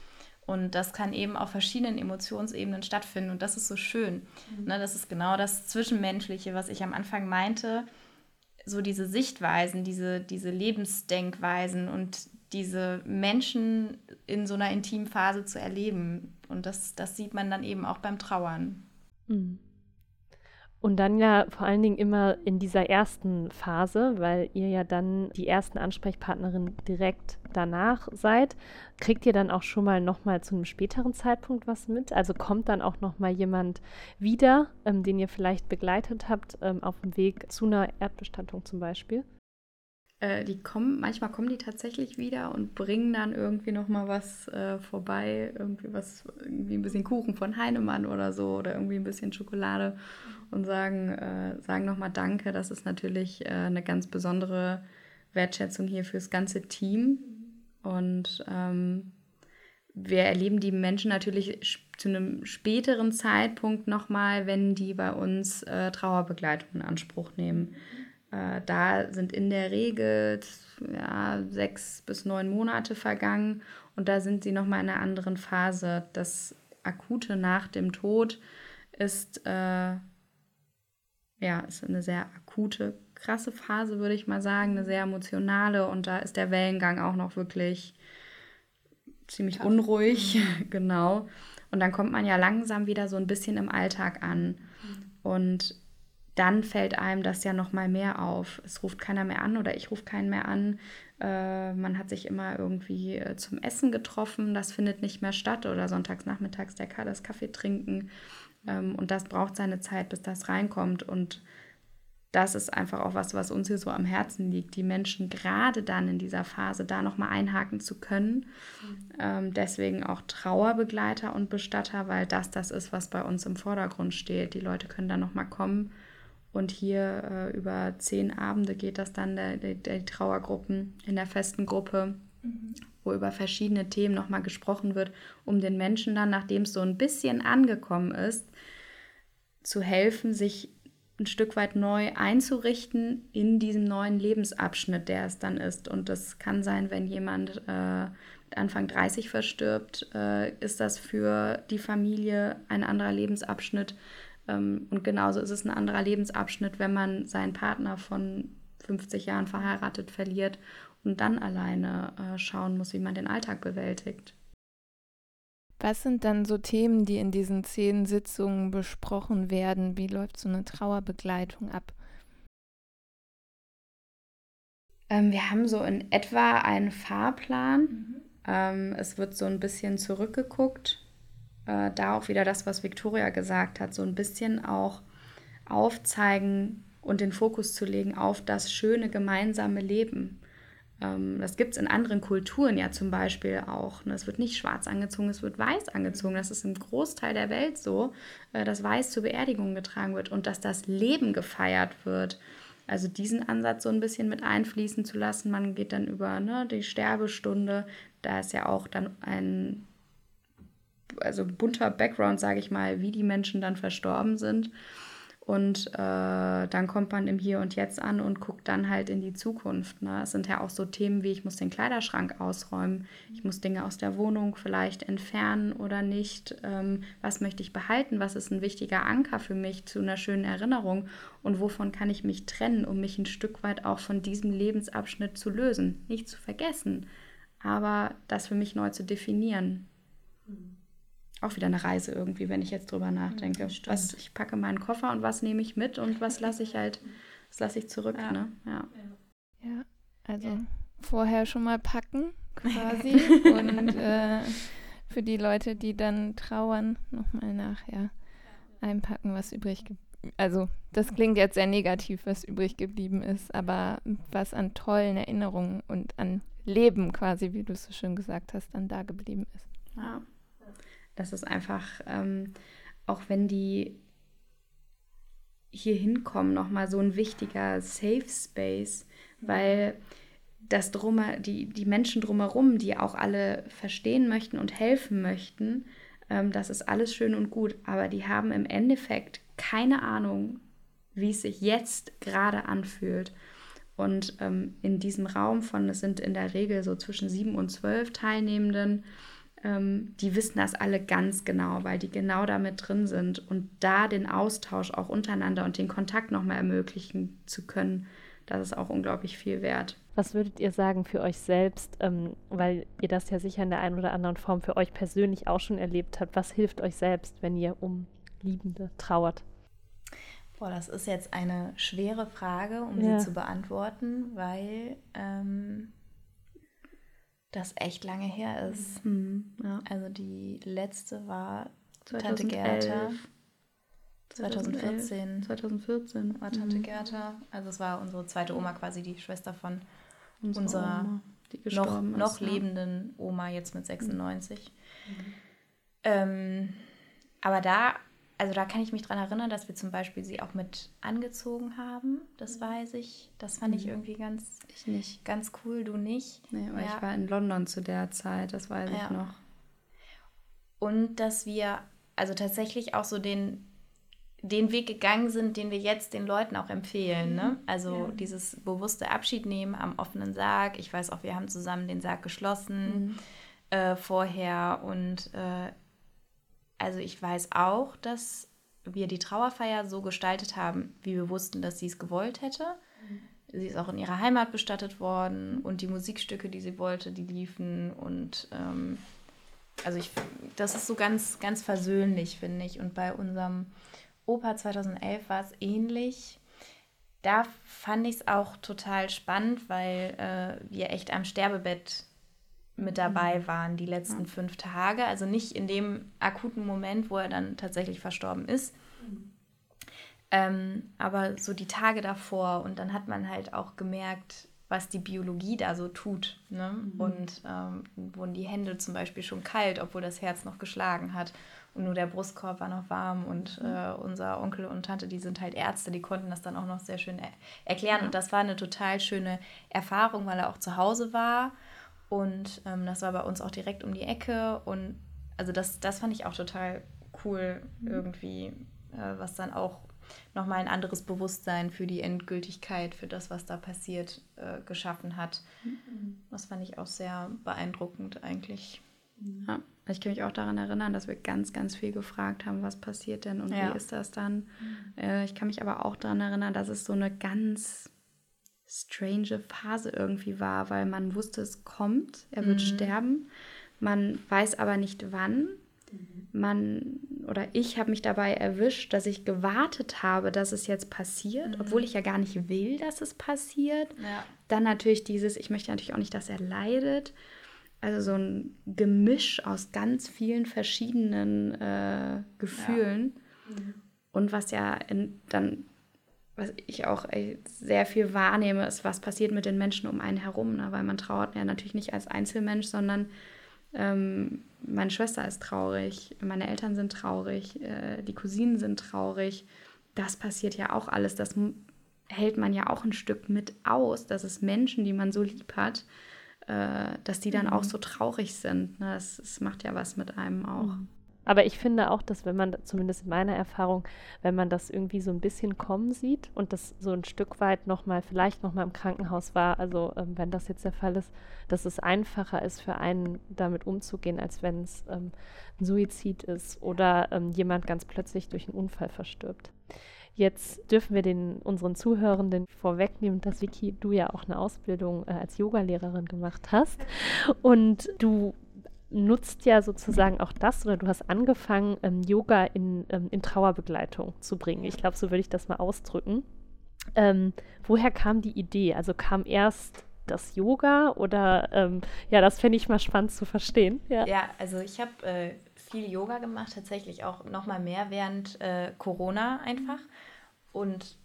Speaker 3: Und das kann eben auf verschiedenen Emotionsebenen stattfinden. Und das ist so schön. Mhm. Ne, das ist genau das Zwischenmenschliche, was ich am Anfang meinte. So diese Sichtweisen, diese, diese Lebensdenkweisen und diese Menschen in so einer intimen Phase zu erleben. Und das, das sieht man dann eben auch beim Trauern.
Speaker 2: Mhm. Und dann ja vor allen Dingen immer in dieser ersten Phase, weil ihr ja dann die ersten Ansprechpartnerin direkt danach seid, kriegt ihr dann auch schon mal nochmal zu einem späteren Zeitpunkt was mit? Also kommt dann auch nochmal jemand wieder, ähm, den ihr vielleicht begleitet habt ähm, auf dem Weg zu einer Erdbestattung zum Beispiel?
Speaker 4: Äh, die kommen, manchmal kommen die tatsächlich wieder und bringen dann irgendwie nochmal was äh, vorbei, irgendwie was, irgendwie ein bisschen Kuchen von Heinemann oder so oder irgendwie ein bisschen Schokolade und sagen, äh, sagen nochmal Danke. Das ist natürlich äh, eine ganz besondere Wertschätzung hier fürs ganze Team. Und ähm, wir erleben die Menschen natürlich zu einem späteren Zeitpunkt nochmal, wenn die bei uns äh, Trauerbegleitung in Anspruch nehmen. Äh, da sind in der Regel ja, sechs bis neun Monate vergangen und da sind sie nochmal in einer anderen Phase. Das Akute nach dem Tod ist, äh, ja, ist eine sehr akute, krasse Phase, würde ich mal sagen, eine sehr emotionale und da ist der Wellengang auch noch wirklich ziemlich Tough. unruhig, mhm. genau. Und dann kommt man ja langsam wieder so ein bisschen im Alltag an. Mhm. Und dann fällt einem das ja noch mal mehr auf. Es ruft keiner mehr an oder ich rufe keinen mehr an. Äh, man hat sich immer irgendwie äh, zum Essen getroffen. Das findet nicht mehr statt oder sonntags nachmittags der das Kaffee trinken. Ähm, und das braucht seine Zeit, bis das reinkommt. Und das ist einfach auch was, was uns hier so am Herzen liegt, die Menschen gerade dann in dieser Phase da nochmal einhaken zu können. Mhm. Ähm, deswegen auch Trauerbegleiter und Bestatter, weil das das ist, was bei uns im Vordergrund steht. Die Leute können da nochmal kommen und hier äh, über zehn Abende geht das dann, der, der, die Trauergruppen in der festen Gruppe. mhm. wo über verschiedene Themen nochmal gesprochen wird, um den Menschen dann, nachdem es so ein bisschen angekommen ist, zu helfen, sich ein Stück weit neu einzurichten in diesem neuen Lebensabschnitt, der es dann ist. Und das kann sein, wenn jemand äh, mit Anfang 30 verstirbt, äh, ist das für die Familie ein anderer Lebensabschnitt. Ähm, und genauso ist es ein anderer Lebensabschnitt, wenn man seinen Partner von 50 Jahren verheiratet verliert und dann alleine äh, schauen muss, wie man den Alltag bewältigt.
Speaker 1: Was sind dann so Themen, die in diesen zehn Sitzungen besprochen werden? Wie läuft so eine Trauerbegleitung ab?
Speaker 4: Ähm, wir haben so in etwa einen Fahrplan. Mhm. Ähm, es wird so ein bisschen zurückgeguckt. Äh, da auch wieder das, was Victoria gesagt hat, so ein bisschen auch aufzeigen und den Fokus zu legen auf das schöne gemeinsame Leben. Ähm, das gibt es in anderen Kulturen ja zum Beispiel auch. Ne? Es wird nicht schwarz angezogen, es wird weiß angezogen. Das ist im Großteil der Welt so, äh, dass weiß zur Beerdigung getragen wird und dass das Leben gefeiert wird. Also diesen Ansatz so ein bisschen mit einfließen zu lassen. Man geht dann über ne, die Sterbestunde. Da ist ja auch dann ein also bunter Background, sage ich mal, wie die Menschen dann verstorben sind. Und äh, dann kommt man im Hier und Jetzt an und guckt dann halt in die Zukunft. Ne? Es sind ja auch so Themen wie, ich muss den Kleiderschrank ausräumen, ich muss Dinge aus der Wohnung vielleicht entfernen oder nicht. Ähm, was möchte ich behalten? Was ist ein wichtiger Anker für mich zu einer schönen Erinnerung? Und wovon kann ich mich trennen, um mich ein Stück weit auch von diesem Lebensabschnitt zu lösen? Nicht zu vergessen, aber das für mich neu zu definieren. Mhm auch wieder eine Reise irgendwie, wenn ich jetzt drüber nachdenke. Ja, was, ich packe meinen Koffer und was nehme ich mit und was lasse ich halt, was lasse ich zurück. Ja. Ne? Ja.
Speaker 1: ja, also ja. vorher schon mal packen quasi und äh, für die Leute, die dann trauern, nochmal nachher einpacken, was übrig. Also das klingt jetzt sehr negativ, was übrig geblieben ist, aber was an tollen Erinnerungen und an Leben quasi, wie du es so schön gesagt hast, dann da geblieben ist.
Speaker 4: Ja. Das ist einfach, ähm, auch wenn die hier hinkommen, nochmal so ein wichtiger Safe Space, weil das Drummer, die, die Menschen drumherum, die auch alle verstehen möchten und helfen möchten, ähm, das ist alles schön und gut, aber die haben im Endeffekt keine Ahnung, wie es sich jetzt gerade anfühlt. Und ähm, in diesem Raum von, es sind in der Regel so zwischen sieben und zwölf Teilnehmenden, ähm, die wissen das alle ganz genau, weil die genau damit drin sind und da den Austausch auch untereinander und den Kontakt nochmal ermöglichen zu können, das ist auch unglaublich viel wert.
Speaker 2: Was würdet ihr sagen für euch selbst, ähm, weil ihr das ja sicher in der einen oder anderen Form für euch persönlich auch schon erlebt habt? Was hilft euch selbst, wenn ihr um Liebende trauert?
Speaker 3: Boah, das ist jetzt eine schwere Frage, um ja. sie zu beantworten, weil ähm, das echt lange her ist. Mhm, ja. Also die letzte war 2011. Tante Gerda. 2014.
Speaker 4: 2014
Speaker 3: war Tante mhm. Gerda. Also es war unsere zweite Oma quasi, die Schwester von unsere unserer Oma, noch, ist, noch ja. lebenden Oma, jetzt mit 96. Mhm. Ähm, aber da also da kann ich mich dran erinnern, dass wir zum Beispiel sie auch mit angezogen haben. Das weiß ich. Das fand ich mhm. irgendwie ganz,
Speaker 4: ich nicht.
Speaker 3: ganz cool, du nicht.
Speaker 4: Nee, aber ja. ich war in London zu der Zeit, das weiß ja. ich noch.
Speaker 3: Und dass wir also tatsächlich auch so den, den Weg gegangen sind, den wir jetzt den Leuten auch empfehlen. Ne? Mhm. Also ja. dieses bewusste Abschied nehmen am offenen Sarg. Ich weiß auch, wir haben zusammen den Sarg geschlossen mhm. äh, vorher und äh, also ich weiß auch, dass wir die Trauerfeier so gestaltet haben, wie wir wussten, dass sie es gewollt hätte. Mhm. Sie ist auch in ihrer Heimat bestattet worden und die Musikstücke, die sie wollte, die liefen und ähm, also ich, das ist so ganz, ganz versöhnlich, finde ich. Und bei unserem Opa 2011 war es ähnlich. Da fand ich es auch total spannend, weil äh, wir echt am Sterbebett mit dabei mhm. waren die letzten fünf Tage. Also nicht in dem akuten Moment, wo er dann tatsächlich verstorben ist. Ähm, aber so die Tage davor und dann hat man halt auch gemerkt, was die Biologie da so tut. Ne? Mhm. Und ähm, wurden die Hände zum Beispiel schon kalt, obwohl das Herz noch geschlagen hat. Und nur der Brustkorb war noch warm. Und mhm. äh, unser Onkel und Tante, die sind halt Ärzte, die konnten das dann auch noch sehr schön er erklären. Ja. Und das war eine total schöne Erfahrung, weil er auch zu Hause war Und ähm, das war bei uns auch direkt um die Ecke. Und also das, das fand ich auch total cool mhm. irgendwie, äh, was dann auch nochmal ein anderes Bewusstsein für die Endgültigkeit, für das, was da passiert, äh, geschaffen hat. Mhm. Das fand ich auch sehr beeindruckend eigentlich.
Speaker 4: Ja, ich kann mich auch daran erinnern, dass wir ganz, ganz viel gefragt haben, was passiert denn und ja. wie ist das dann. Mhm. Äh, ich kann mich aber auch daran erinnern, dass es so eine ganz strange Phase irgendwie war, weil man wusste, es kommt, er wird mhm. sterben. Man weiß aber nicht wann. Mhm. Man oder ich habe mich dabei erwischt, dass ich gewartet habe, dass es jetzt passiert, mhm. obwohl ich ja gar nicht will, dass es passiert. Ja. Dann natürlich dieses, ich möchte natürlich auch nicht, dass er leidet. Also so ein Gemisch aus ganz vielen verschiedenen äh, Gefühlen. Ja. Mhm. Und was ja in, dann was ich auch sehr viel wahrnehme, ist, was passiert mit den Menschen um einen herum. Ne? Weil man trauert ja natürlich nicht als Einzelmensch, sondern ähm, meine Schwester ist traurig, meine Eltern sind traurig, äh, die Cousinen sind traurig. Das passiert ja auch alles. Das hält man ja auch ein Stück mit aus, dass es Menschen, die man so lieb hat, äh, dass die dann mhm. auch so traurig sind. Ne? Das, das, macht ja was mit einem auch. Mhm.
Speaker 2: Aber ich finde auch, dass wenn man, zumindest in meiner Erfahrung, wenn man das irgendwie so ein bisschen kommen sieht und das so ein Stück weit nochmal, vielleicht nochmal im Krankenhaus war, also ähm, wenn das jetzt der Fall ist, dass es einfacher ist für einen damit umzugehen, als wenn es ähm, ein Suizid ist oder ähm, jemand ganz plötzlich durch einen Unfall verstirbt. Jetzt dürfen wir den unseren Zuhörenden vorwegnehmen, dass Vicky, du ja auch eine Ausbildung äh, als Yogalehrerin gemacht hast und du nutzt ja sozusagen auch das oder du hast angefangen, ähm, Yoga in, ähm, in Trauerbegleitung zu bringen. Ich glaube, so würde ich das mal ausdrücken. Ähm, woher kam die Idee? Also kam erst das Yoga oder ähm, ja, das fände ich mal spannend zu verstehen.
Speaker 3: Ja, ja also ich habe äh, viel Yoga gemacht, tatsächlich auch noch mal mehr während äh, Corona einfach und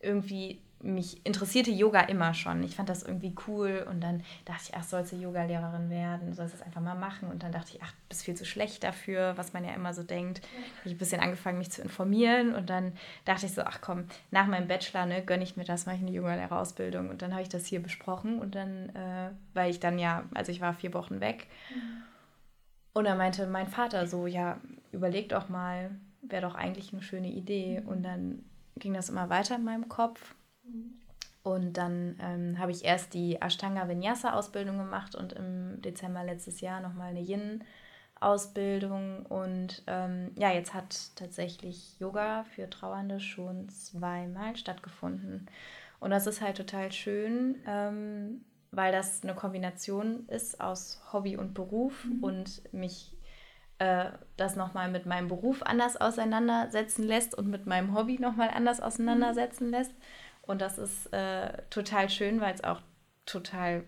Speaker 3: irgendwie mich interessierte Yoga immer schon. Ich fand das irgendwie cool und dann dachte ich, ach, sollst du Yoga-Lehrerin werden, sollst du das einfach mal machen. Und dann dachte ich, ach, du bist viel zu schlecht dafür, was man ja immer so denkt. Ich habe ein bisschen angefangen, mich zu informieren und dann dachte ich so, ach komm, nach meinem Bachelor ne, gönne ich mir das, mache ich eine Yoga-Lehrerausbildung. Und dann habe ich das hier besprochen und dann, äh, weil ich dann ja, also ich war vier Wochen weg. Und dann meinte mein Vater so, ja, überleg doch mal, wäre doch eigentlich eine schöne Idee. Und dann ging das immer weiter in meinem Kopf. Und dann ähm, habe ich erst die Ashtanga Vinyasa Ausbildung gemacht und im Dezember letztes Jahr nochmal eine Yin Ausbildung. Und ähm, ja, jetzt hat tatsächlich Yoga für Trauernde schon zweimal stattgefunden. Und das ist halt total schön, ähm, weil das eine Kombination ist aus Hobby und Beruf mhm. und mich äh, das nochmal mit meinem Beruf anders auseinandersetzen lässt und mit meinem Hobby nochmal anders auseinandersetzen lässt. Und das ist äh, total schön, weil es auch total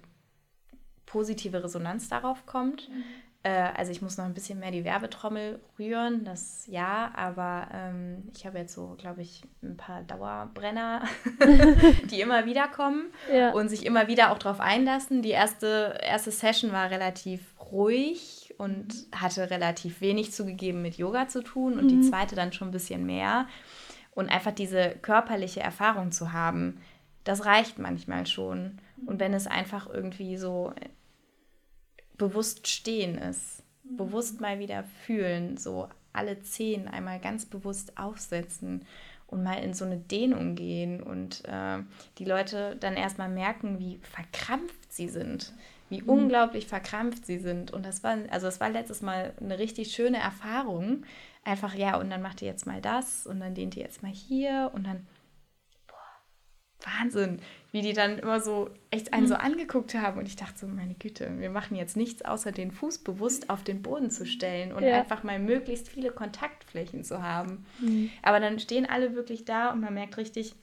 Speaker 3: positive Resonanz darauf kommt. Mhm. Äh, also ich muss noch ein bisschen mehr die Werbetrommel rühren, das ja, aber ähm, ich habe jetzt so, glaube ich, ein paar Dauerbrenner, die immer wieder kommen ja. und sich immer wieder auch darauf einlassen. Die erste, erste Session war relativ ruhig und mhm. hatte relativ wenig zugegeben mit Yoga zu tun und mhm. die zweite dann schon ein bisschen mehr. Und einfach diese körperliche Erfahrung zu haben, das reicht manchmal schon. Und wenn es einfach irgendwie so bewusst stehen ist, mhm. bewusst mal wieder fühlen, so alle Zehen einmal ganz bewusst aufsetzen und mal in so eine Dehnung gehen und äh, die Leute dann erstmal merken, wie verkrampft sie sind, wie mhm. unglaublich verkrampft sie sind. Und das war, also das war letztes Mal eine richtig schöne Erfahrung, einfach, ja, und dann macht ihr jetzt mal das und dann dehnt ihr jetzt mal hier und dann, boah, Wahnsinn, wie die dann immer so echt einen mhm. so angeguckt haben und ich dachte so, meine Güte, wir machen jetzt nichts, außer den Fuß bewusst auf den Boden zu stellen und ja. einfach mal möglichst viele Kontaktflächen zu haben. Mhm. Aber dann stehen alle wirklich da und man merkt richtig,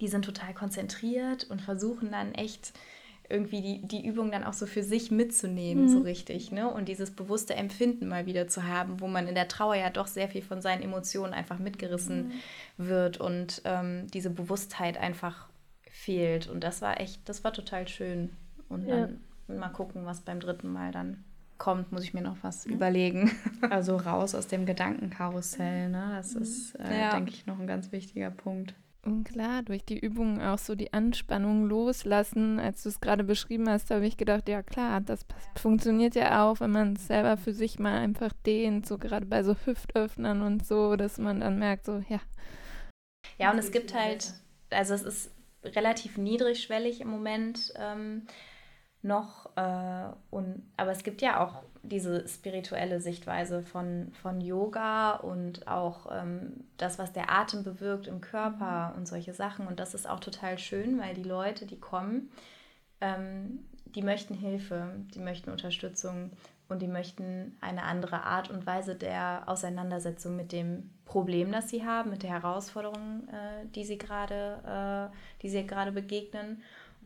Speaker 3: die sind total konzentriert und versuchen dann echt irgendwie die, die Übung dann auch so für sich mitzunehmen, mhm. so richtig, ne? Und dieses bewusste Empfinden mal wieder zu haben, wo man in der Trauer ja doch sehr viel von seinen Emotionen einfach mitgerissen mhm. wird und ähm, diese Bewusstheit einfach fehlt. Und das war echt, das war total schön. Und ja. dann mal gucken, was beim dritten Mal dann kommt, muss ich mir noch was mhm. überlegen.
Speaker 4: Also raus aus dem Gedankenkarussell, ne? Das ist, äh, ja. denke ich, noch ein ganz wichtiger Punkt.
Speaker 1: Und klar, durch die Übungen auch so die Anspannung loslassen. Als du es gerade beschrieben hast, habe ich gedacht, ja klar, das funktioniert ja auch, wenn man es selber für sich mal einfach dehnt, so gerade bei so Hüftöffnern und so, dass man dann merkt, so, ja.
Speaker 3: Ja, und es gibt halt, also es ist relativ niedrigschwellig im Moment ähm, noch, äh, und, aber es gibt ja auch diese spirituelle Sichtweise von, von Yoga und auch ähm, das, was der Atem bewirkt im Körper und solche Sachen. Und das ist auch total schön, weil die Leute, die kommen, ähm, die möchten Hilfe, die möchten Unterstützung und die möchten eine andere Art und Weise der Auseinandersetzung mit dem Problem, das sie haben, mit der Herausforderung, äh, die sie gerade, äh, die sie gerade begegnen.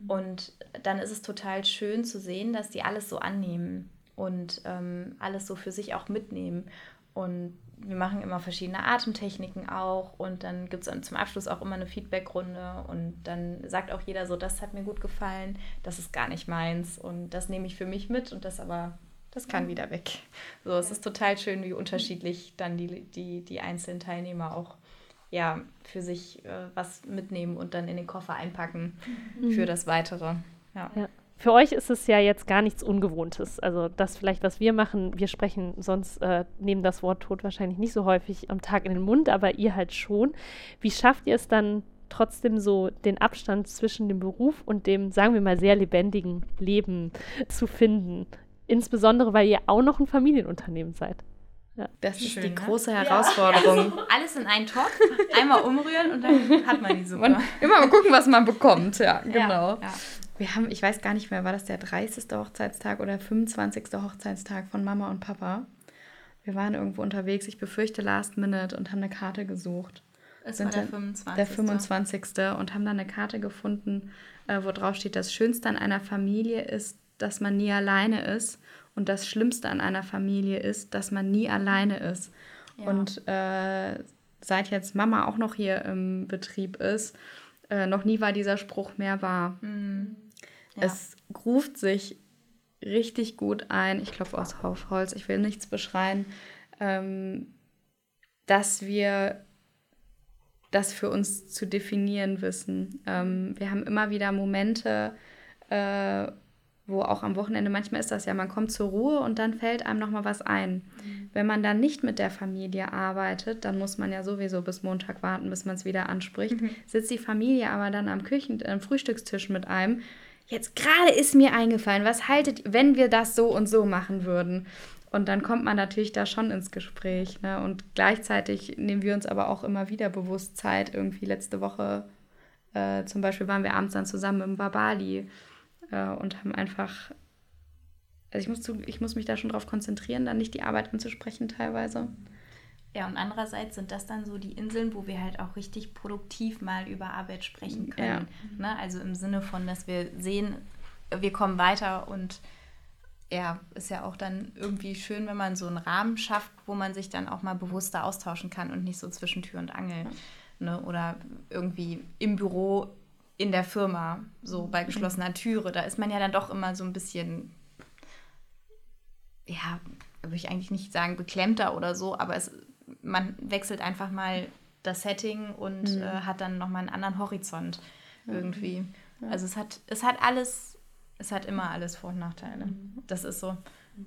Speaker 3: Und dann ist es total schön zu sehen, dass die alles so annehmen und ähm, alles so für sich auch mitnehmen. Und wir machen immer verschiedene Atemtechniken auch und dann gibt es zum Abschluss auch immer eine Feedbackrunde und dann sagt auch jeder so, das hat mir gut gefallen, das ist gar nicht meins und das nehme ich für mich mit und das aber, das kann wieder weg. So, es ist total schön, wie unterschiedlich dann die, die, die einzelnen Teilnehmer auch ja, für sich äh, was mitnehmen und dann in den Koffer einpacken mhm. für das Weitere. ja. ja.
Speaker 2: Für euch ist es ja jetzt gar nichts Ungewohntes. Also das vielleicht, was wir machen, wir sprechen sonst, äh, nehmen das Wort Tod wahrscheinlich nicht so häufig am Tag in den Mund, aber ihr halt schon. Wie schafft ihr es dann trotzdem so den Abstand zwischen dem Beruf und dem, sagen wir mal, sehr lebendigen Leben zu finden? Insbesondere, weil ihr auch noch ein Familienunternehmen seid.
Speaker 4: Ja. Das ist Schön, die ne? große Herausforderung.
Speaker 3: Ja. Alles in einen Topf, einmal umrühren und dann hat man die Suppe. Und
Speaker 4: immer mal gucken, was man bekommt. Ja, genau. Ja, wir haben, ich weiß gar nicht mehr, war das der 30. Hochzeitstag oder 25. Hochzeitstag von Mama und Papa? Wir waren irgendwo unterwegs, ich befürchte Last Minute und haben eine Karte gesucht.
Speaker 3: Es war der 25.
Speaker 4: Der 25. und haben dann eine Karte gefunden, äh, wo drauf steht, das Schönste an einer Familie ist, dass man nie alleine ist und das Schlimmste an einer Familie ist, dass man nie alleine ist. Ja. Und äh, seit jetzt Mama auch noch hier im Betrieb ist, äh, noch nie war dieser Spruch mehr wahr. Mhm. Ja. Es ruft sich richtig gut ein. Ich klopfe aus Holz, ich will nichts beschreien, ähm, dass wir das für uns zu definieren wissen. Ähm, wir haben immer wieder Momente, äh, wo auch am Wochenende, manchmal ist das ja, man kommt zur Ruhe und dann fällt einem nochmal was ein. Mhm. Wenn man dann nicht mit der Familie arbeitet, dann muss man ja sowieso bis Montag warten, bis man es wieder anspricht. Mhm. Sitzt die Familie aber dann am Küchen, am Frühstückstisch mit einem, jetzt gerade ist mir eingefallen, was haltet, wenn wir das so und so machen würden? Und dann kommt man natürlich da schon ins Gespräch. Ne? Und gleichzeitig nehmen wir uns aber auch immer wieder bewusst Zeit. Irgendwie letzte Woche äh, zum Beispiel waren wir abends dann zusammen im Babali äh, und haben einfach, also ich muss, zu, ich muss mich da schon drauf konzentrieren, dann nicht die Arbeit anzusprechen teilweise.
Speaker 3: Ja, und andererseits sind das dann so die Inseln, wo wir halt auch richtig produktiv mal über Arbeit sprechen können. Ja. Ne? Also im Sinne von, dass wir sehen, wir kommen weiter und ja, ist ja auch dann irgendwie schön, wenn man so einen Rahmen schafft, wo man sich dann auch mal bewusster austauschen kann und nicht so zwischen Tür und Angel. Ne? Oder irgendwie im Büro, in der Firma, so bei mhm. geschlossener Türe. Da ist man ja dann doch immer so ein bisschen, ja, würde ich eigentlich nicht sagen, beklemmter oder so, aber es man wechselt einfach mal das Setting und mhm. äh, hat dann nochmal einen anderen Horizont irgendwie. Ja. Also es hat, es hat alles, es hat immer alles Vor- und Nachteile. Mhm. Das ist so.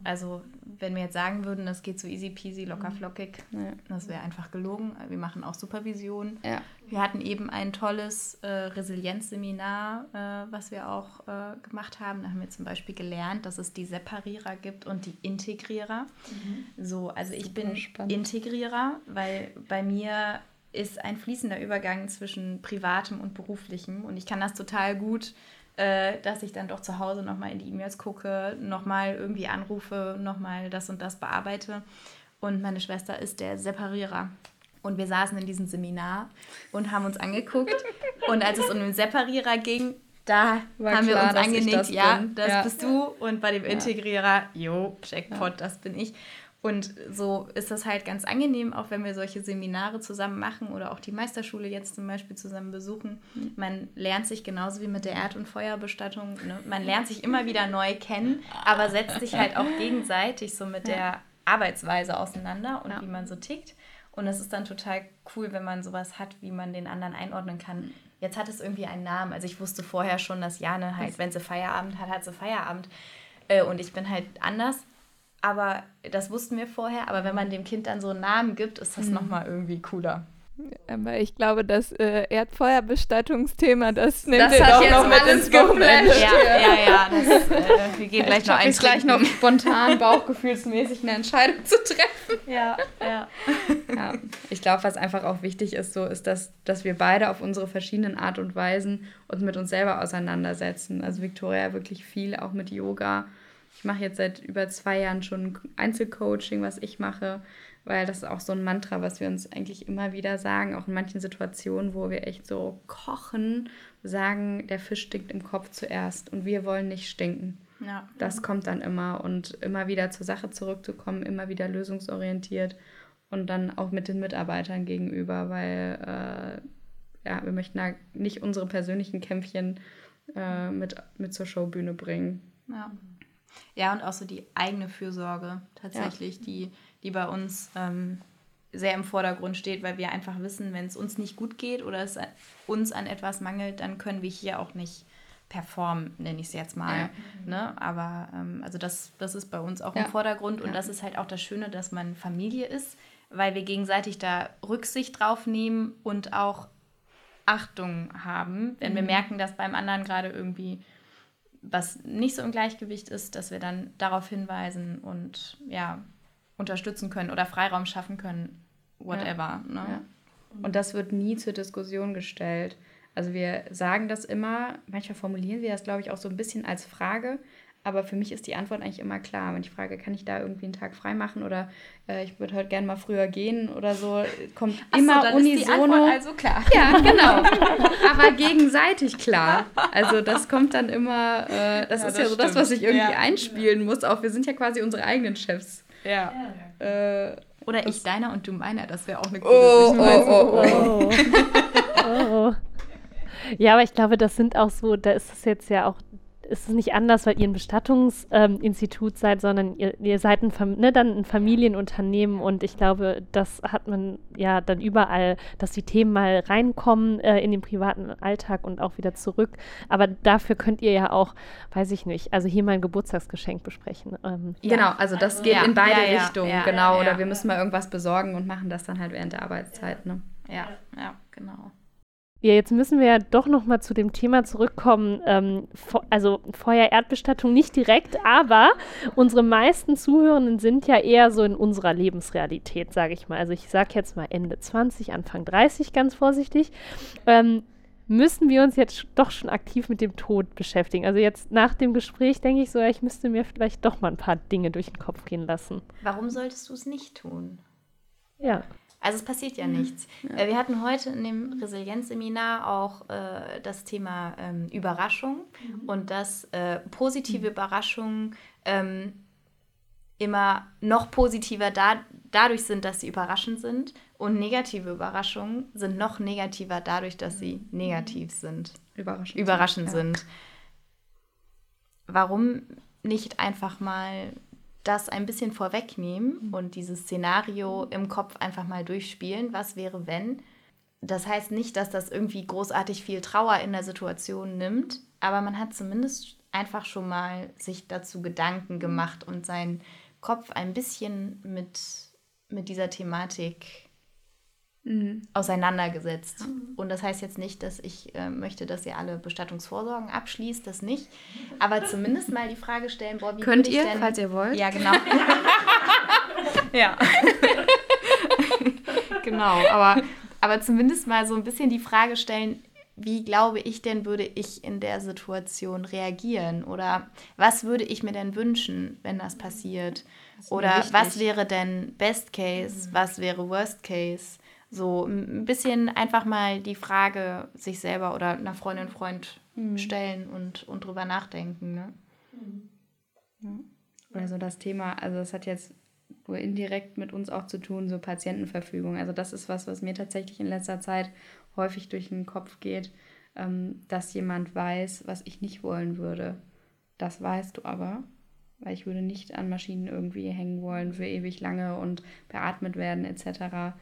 Speaker 3: Also, wenn wir jetzt sagen würden, das geht so easy peasy, locker mhm. flockig, ja. das wäre einfach gelogen. Wir machen auch Supervision. Ja. Wir hatten eben ein tolles äh, Resilienzseminar, äh, was wir auch äh, gemacht haben. Da haben wir zum Beispiel gelernt, dass es die Separierer gibt und die Integrierer. Mhm. So, also ich bin spannend. Integrierer, weil bei mir ist ein fließender Übergang zwischen privatem und beruflichem und ich kann das total gut äh, dass ich dann doch zu Hause nochmal in die E-Mails gucke, nochmal irgendwie anrufe, nochmal das und das bearbeite. Und meine Schwester ist der Separierer. Und wir saßen in diesem Seminar und haben uns angeguckt. und als es um den Separierer ging, da War haben klar, wir uns angenickt, ja, das ja. bist du. Und bei dem Integrierer, jo, Jackpot, ja. das bin ich. Und so ist das halt ganz angenehm, auch wenn wir solche Seminare zusammen machen oder auch die Meisterschule jetzt zum Beispiel zusammen besuchen. Mhm. Man lernt sich genauso wie mit der Erd- und Feuerbestattung, ne? man lernt sich immer wieder neu kennen, aber setzt sich halt auch gegenseitig so mit der Arbeitsweise auseinander und ja. wie man so tickt. Und es ist dann total cool, wenn man sowas hat, wie man den anderen einordnen kann. Jetzt hat es irgendwie einen Namen. Also ich wusste vorher schon, dass Jane halt, wenn sie Feierabend hat, hat sie Feierabend. Äh, und ich bin halt anders. Aber das wussten wir vorher. Aber wenn man dem Kind dann so einen Namen gibt, ist das mhm. nochmal irgendwie cooler.
Speaker 1: Aber ich glaube, das äh, Erdfeuerbestattungsthema, das nimmt das ihr doch noch mit ins Wochenende.
Speaker 3: Ja, ja, ja. Das, äh, wir gehen gleich
Speaker 4: ich
Speaker 3: noch ein.
Speaker 4: gleich noch spontan, bauchgefühlsmäßig eine Entscheidung zu treffen.
Speaker 3: Ja, ja.
Speaker 4: ja. Ich glaube, was einfach auch wichtig ist, so ist, dass, dass wir beide auf unsere verschiedenen Art und Weisen uns mit uns selber auseinandersetzen. Also Victoria wirklich viel auch mit Yoga. Ich mache jetzt seit über zwei Jahren schon Einzelcoaching, was ich mache weil das ist auch so ein Mantra, was wir uns eigentlich immer wieder sagen, auch in manchen Situationen, wo wir echt so kochen, sagen, der Fisch stinkt im Kopf zuerst und wir wollen nicht stinken. Ja. Das kommt dann immer und immer wieder zur Sache zurückzukommen, immer wieder lösungsorientiert und dann auch mit den Mitarbeitern gegenüber, weil äh, ja, wir möchten da nicht unsere persönlichen Kämpfchen äh, mit, mit zur Showbühne bringen.
Speaker 3: Ja. Ja, und auch so die eigene Fürsorge tatsächlich, ja. die die bei uns ähm, sehr im Vordergrund steht, weil wir einfach wissen, wenn es uns nicht gut geht oder es uns an etwas mangelt, dann können wir hier auch nicht performen, nenne ich es jetzt mal. Ja. Ne? Aber ähm, also das, das ist bei uns auch ja. im Vordergrund und das ist halt auch das Schöne, dass man Familie ist, weil wir gegenseitig da Rücksicht drauf nehmen und auch Achtung haben. Wenn mhm. wir merken, dass beim anderen gerade irgendwie was nicht so im Gleichgewicht ist, dass wir dann darauf hinweisen und ja, unterstützen können oder Freiraum schaffen können, whatever. Ja. Ne? Ja.
Speaker 4: Und das wird nie zur Diskussion gestellt. Also wir sagen das immer, manchmal formulieren wir das, glaube ich, auch so ein bisschen als Frage, aber für mich ist die Antwort eigentlich immer klar. Wenn ich frage, kann ich da irgendwie einen Tag frei machen oder äh, ich würde heute gerne mal früher gehen oder so, kommt Ach immer so, dann unisono. Ist die Antwort
Speaker 3: also klar.
Speaker 4: Ja, genau. aber gegenseitig klar. Also das kommt dann immer, äh, das ja, ist das ja so stimmt. das, was ich irgendwie ja. einspielen muss. Auch wir sind ja quasi unsere eigenen Chefs.
Speaker 3: Ja.
Speaker 4: Äh,
Speaker 3: Oder ich deiner und du meiner, das wäre auch eine coole oh, oh,
Speaker 2: oh, oh. oh. Ja, aber ich glaube, das sind auch so, da ist es jetzt ja auch ist es nicht anders, weil ihr ein Bestattungsinstitut ähm, seid, sondern ihr, ihr seid ein, Fam ne, dann ein Familienunternehmen und ich glaube, das hat man ja dann überall, dass die Themen mal reinkommen äh, in den privaten Alltag und auch wieder zurück. Aber dafür könnt ihr ja auch, weiß ich nicht, also hier mal ein Geburtstagsgeschenk besprechen.
Speaker 4: Ähm, genau, also das also, geht ja, in beide ja, Richtungen, ja, genau. Oder wir müssen mal irgendwas besorgen und machen das dann halt während der Arbeitszeit. Ne?
Speaker 3: Ja, ja, genau.
Speaker 2: Ja, jetzt müssen wir ja doch noch mal zu dem Thema zurückkommen. Ähm, also Feuer-Erdbestattung nicht direkt, aber unsere meisten Zuhörenden sind ja eher so in unserer Lebensrealität, sage ich mal. Also ich sage jetzt mal Ende 20, Anfang 30 ganz vorsichtig. Ähm, müssen wir uns jetzt doch schon aktiv mit dem Tod beschäftigen. Also jetzt nach dem Gespräch denke ich so, ich müsste mir vielleicht doch mal ein paar Dinge durch den Kopf gehen lassen.
Speaker 3: Warum solltest du es nicht tun?
Speaker 2: Ja.
Speaker 3: Also es passiert ja nichts. Ja. Äh, wir hatten heute in dem Resilienzseminar auch äh, das Thema ähm, Überraschung mhm. und dass äh, positive mhm. Überraschungen ähm, immer noch positiver da, dadurch sind, dass sie überraschend sind und negative Überraschungen sind noch negativer dadurch, dass sie mhm. negativ sind.
Speaker 4: Überraschend,
Speaker 3: überraschend sind. sind. Warum nicht einfach mal das ein bisschen vorwegnehmen mhm. und dieses Szenario im Kopf einfach mal durchspielen. Was wäre, wenn? Das heißt nicht, dass das irgendwie großartig viel Trauer in der Situation nimmt, aber man hat zumindest einfach schon mal sich dazu Gedanken gemacht und seinen Kopf ein bisschen mit, mit dieser Thematik mhm. auseinandergesetzt. Mhm. Und das heißt jetzt nicht, dass ich äh, möchte, dass ihr alle Bestattungsvorsorgen abschließt, das nicht. Aber zumindest mal die Frage stellen, boah, wie
Speaker 4: Könnt ihr, denn, falls ihr wollt.
Speaker 3: Ja, genau. ja. genau, aber, aber zumindest mal so ein bisschen die Frage stellen, wie glaube ich denn, würde ich in der Situation reagieren? Oder was würde ich mir denn wünschen, wenn das passiert? Das Oder was wäre denn Best Case? Mhm. Was wäre Worst Case? So ein bisschen einfach mal die Frage sich selber oder einer Freundin, Freund mhm. stellen und, und drüber nachdenken. Ne?
Speaker 4: Mhm. Oder so das Thema, also das hat jetzt wohl indirekt mit uns auch zu tun, so Patientenverfügung. Also das ist was, was mir tatsächlich in letzter Zeit häufig durch den Kopf geht, ähm, dass jemand weiß, was ich nicht wollen würde. Das weißt du aber, weil ich würde nicht an Maschinen irgendwie hängen wollen für ewig lange und beatmet werden etc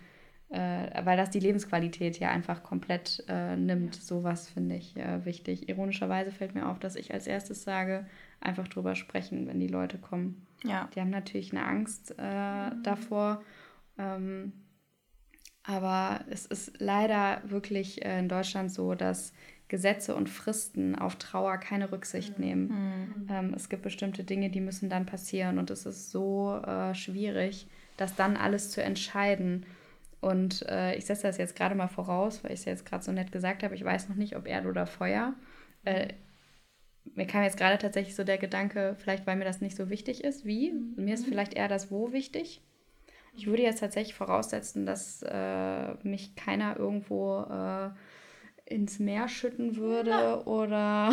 Speaker 4: äh, weil das die Lebensqualität ja einfach komplett äh, nimmt. Sowas finde ich äh, wichtig. Ironischerweise fällt mir auf, dass ich als erstes sage, einfach drüber sprechen, wenn die Leute kommen. Ja. Die haben natürlich eine Angst äh, davor. Ähm, aber es ist leider wirklich äh, in Deutschland so, dass Gesetze und Fristen auf Trauer keine Rücksicht mhm. nehmen. Mhm. Ähm, es gibt bestimmte Dinge, die müssen dann passieren und es ist so äh, schwierig, das dann alles zu entscheiden. Und äh, ich setze das jetzt gerade mal voraus, weil ich es jetzt gerade so nett gesagt habe. Ich weiß noch nicht, ob Erde oder Feuer. Äh, mir kam jetzt gerade tatsächlich so der Gedanke, vielleicht weil mir das nicht so wichtig ist, wie. Mhm. Mir ist vielleicht eher das Wo wichtig. Ich würde jetzt tatsächlich voraussetzen, dass äh, mich keiner irgendwo äh, ins Meer schütten würde ja. oder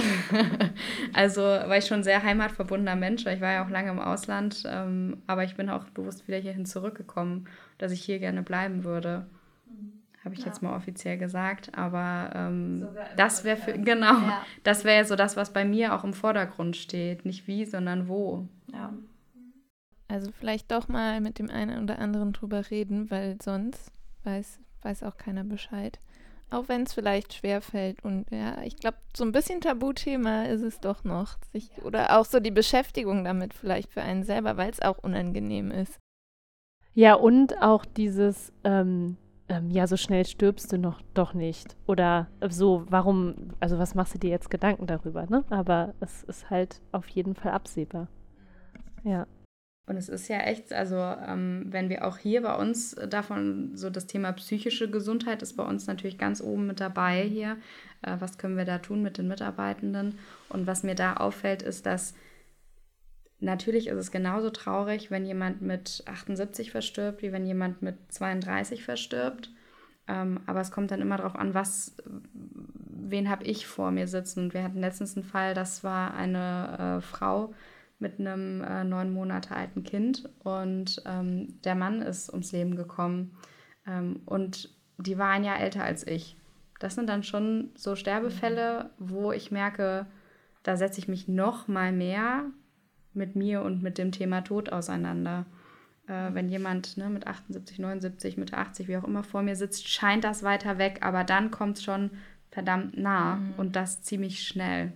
Speaker 4: also weil ich schon ein sehr heimatverbundener Mensch, ich war ja auch lange im Ausland, ähm, aber ich bin auch bewusst wieder hierhin zurückgekommen, dass ich hier gerne bleiben würde. Habe ich ja. jetzt mal offiziell gesagt, aber ähm, das wäre für genau, ja. das wäre so das, was bei mir auch im Vordergrund steht, nicht wie, sondern wo. Ja.
Speaker 1: Also vielleicht doch mal mit dem einen oder anderen drüber reden, weil sonst weiß, weiß auch keiner Bescheid. Auch wenn es vielleicht schwer fällt. Und ja, ich glaube, so ein bisschen Tabuthema ist es doch noch. Sich, oder auch so die Beschäftigung damit vielleicht für einen selber, weil es auch unangenehm ist.
Speaker 2: Ja, und auch dieses, ähm, ähm, ja, so schnell stirbst du noch doch nicht. Oder so, warum, also was machst du dir jetzt Gedanken darüber, ne? Aber es ist halt auf jeden Fall absehbar. Ja.
Speaker 4: Und es ist ja echt, also ähm, wenn wir auch hier bei uns davon, so das Thema psychische Gesundheit ist bei uns natürlich ganz oben mit dabei hier. Äh, was können wir da tun mit den Mitarbeitenden? Und was mir da auffällt, ist, dass natürlich ist es genauso traurig, wenn jemand mit 78 verstirbt, wie wenn jemand mit 32 verstirbt. Ähm, aber es kommt dann immer darauf an, was, wen habe ich vor mir sitzen. Und wir hatten letztens einen Fall, das war eine äh, Frau, mit einem äh, neun Monate alten Kind und ähm, der Mann ist ums Leben gekommen ähm, und die war ein Jahr älter als ich. Das sind dann schon so Sterbefälle, wo ich merke, da setze ich mich noch mal mehr mit mir und mit dem Thema Tod auseinander. Äh, wenn jemand ne, mit 78, 79, Mitte 80, wie auch immer vor mir sitzt, scheint das weiter weg, aber dann kommt es schon verdammt nah mhm. und das ziemlich schnell.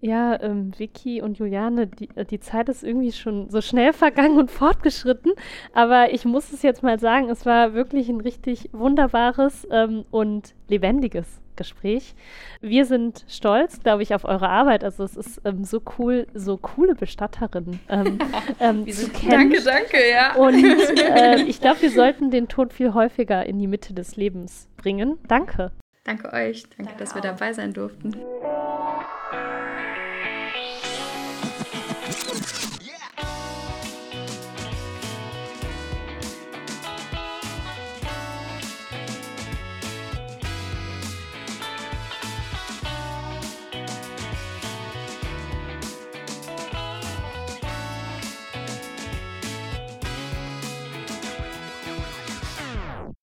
Speaker 2: Ja, ähm, Vicky und Juliane, die, äh, die Zeit ist irgendwie schon so schnell vergangen und fortgeschritten. Aber ich muss es jetzt mal sagen, es war wirklich ein richtig wunderbares ähm, und lebendiges Gespräch. Wir sind stolz, glaube ich, auf eure Arbeit. Also es ist ähm, so cool, so coole Bestatterinnen ähm, ähm, zu kennen.
Speaker 4: Danke, danke, ja.
Speaker 2: Und äh, ich glaube, wir sollten den Tod viel häufiger in die Mitte des Lebens bringen. Danke.
Speaker 4: Danke euch. Danke, danke dass auch. wir dabei sein durften.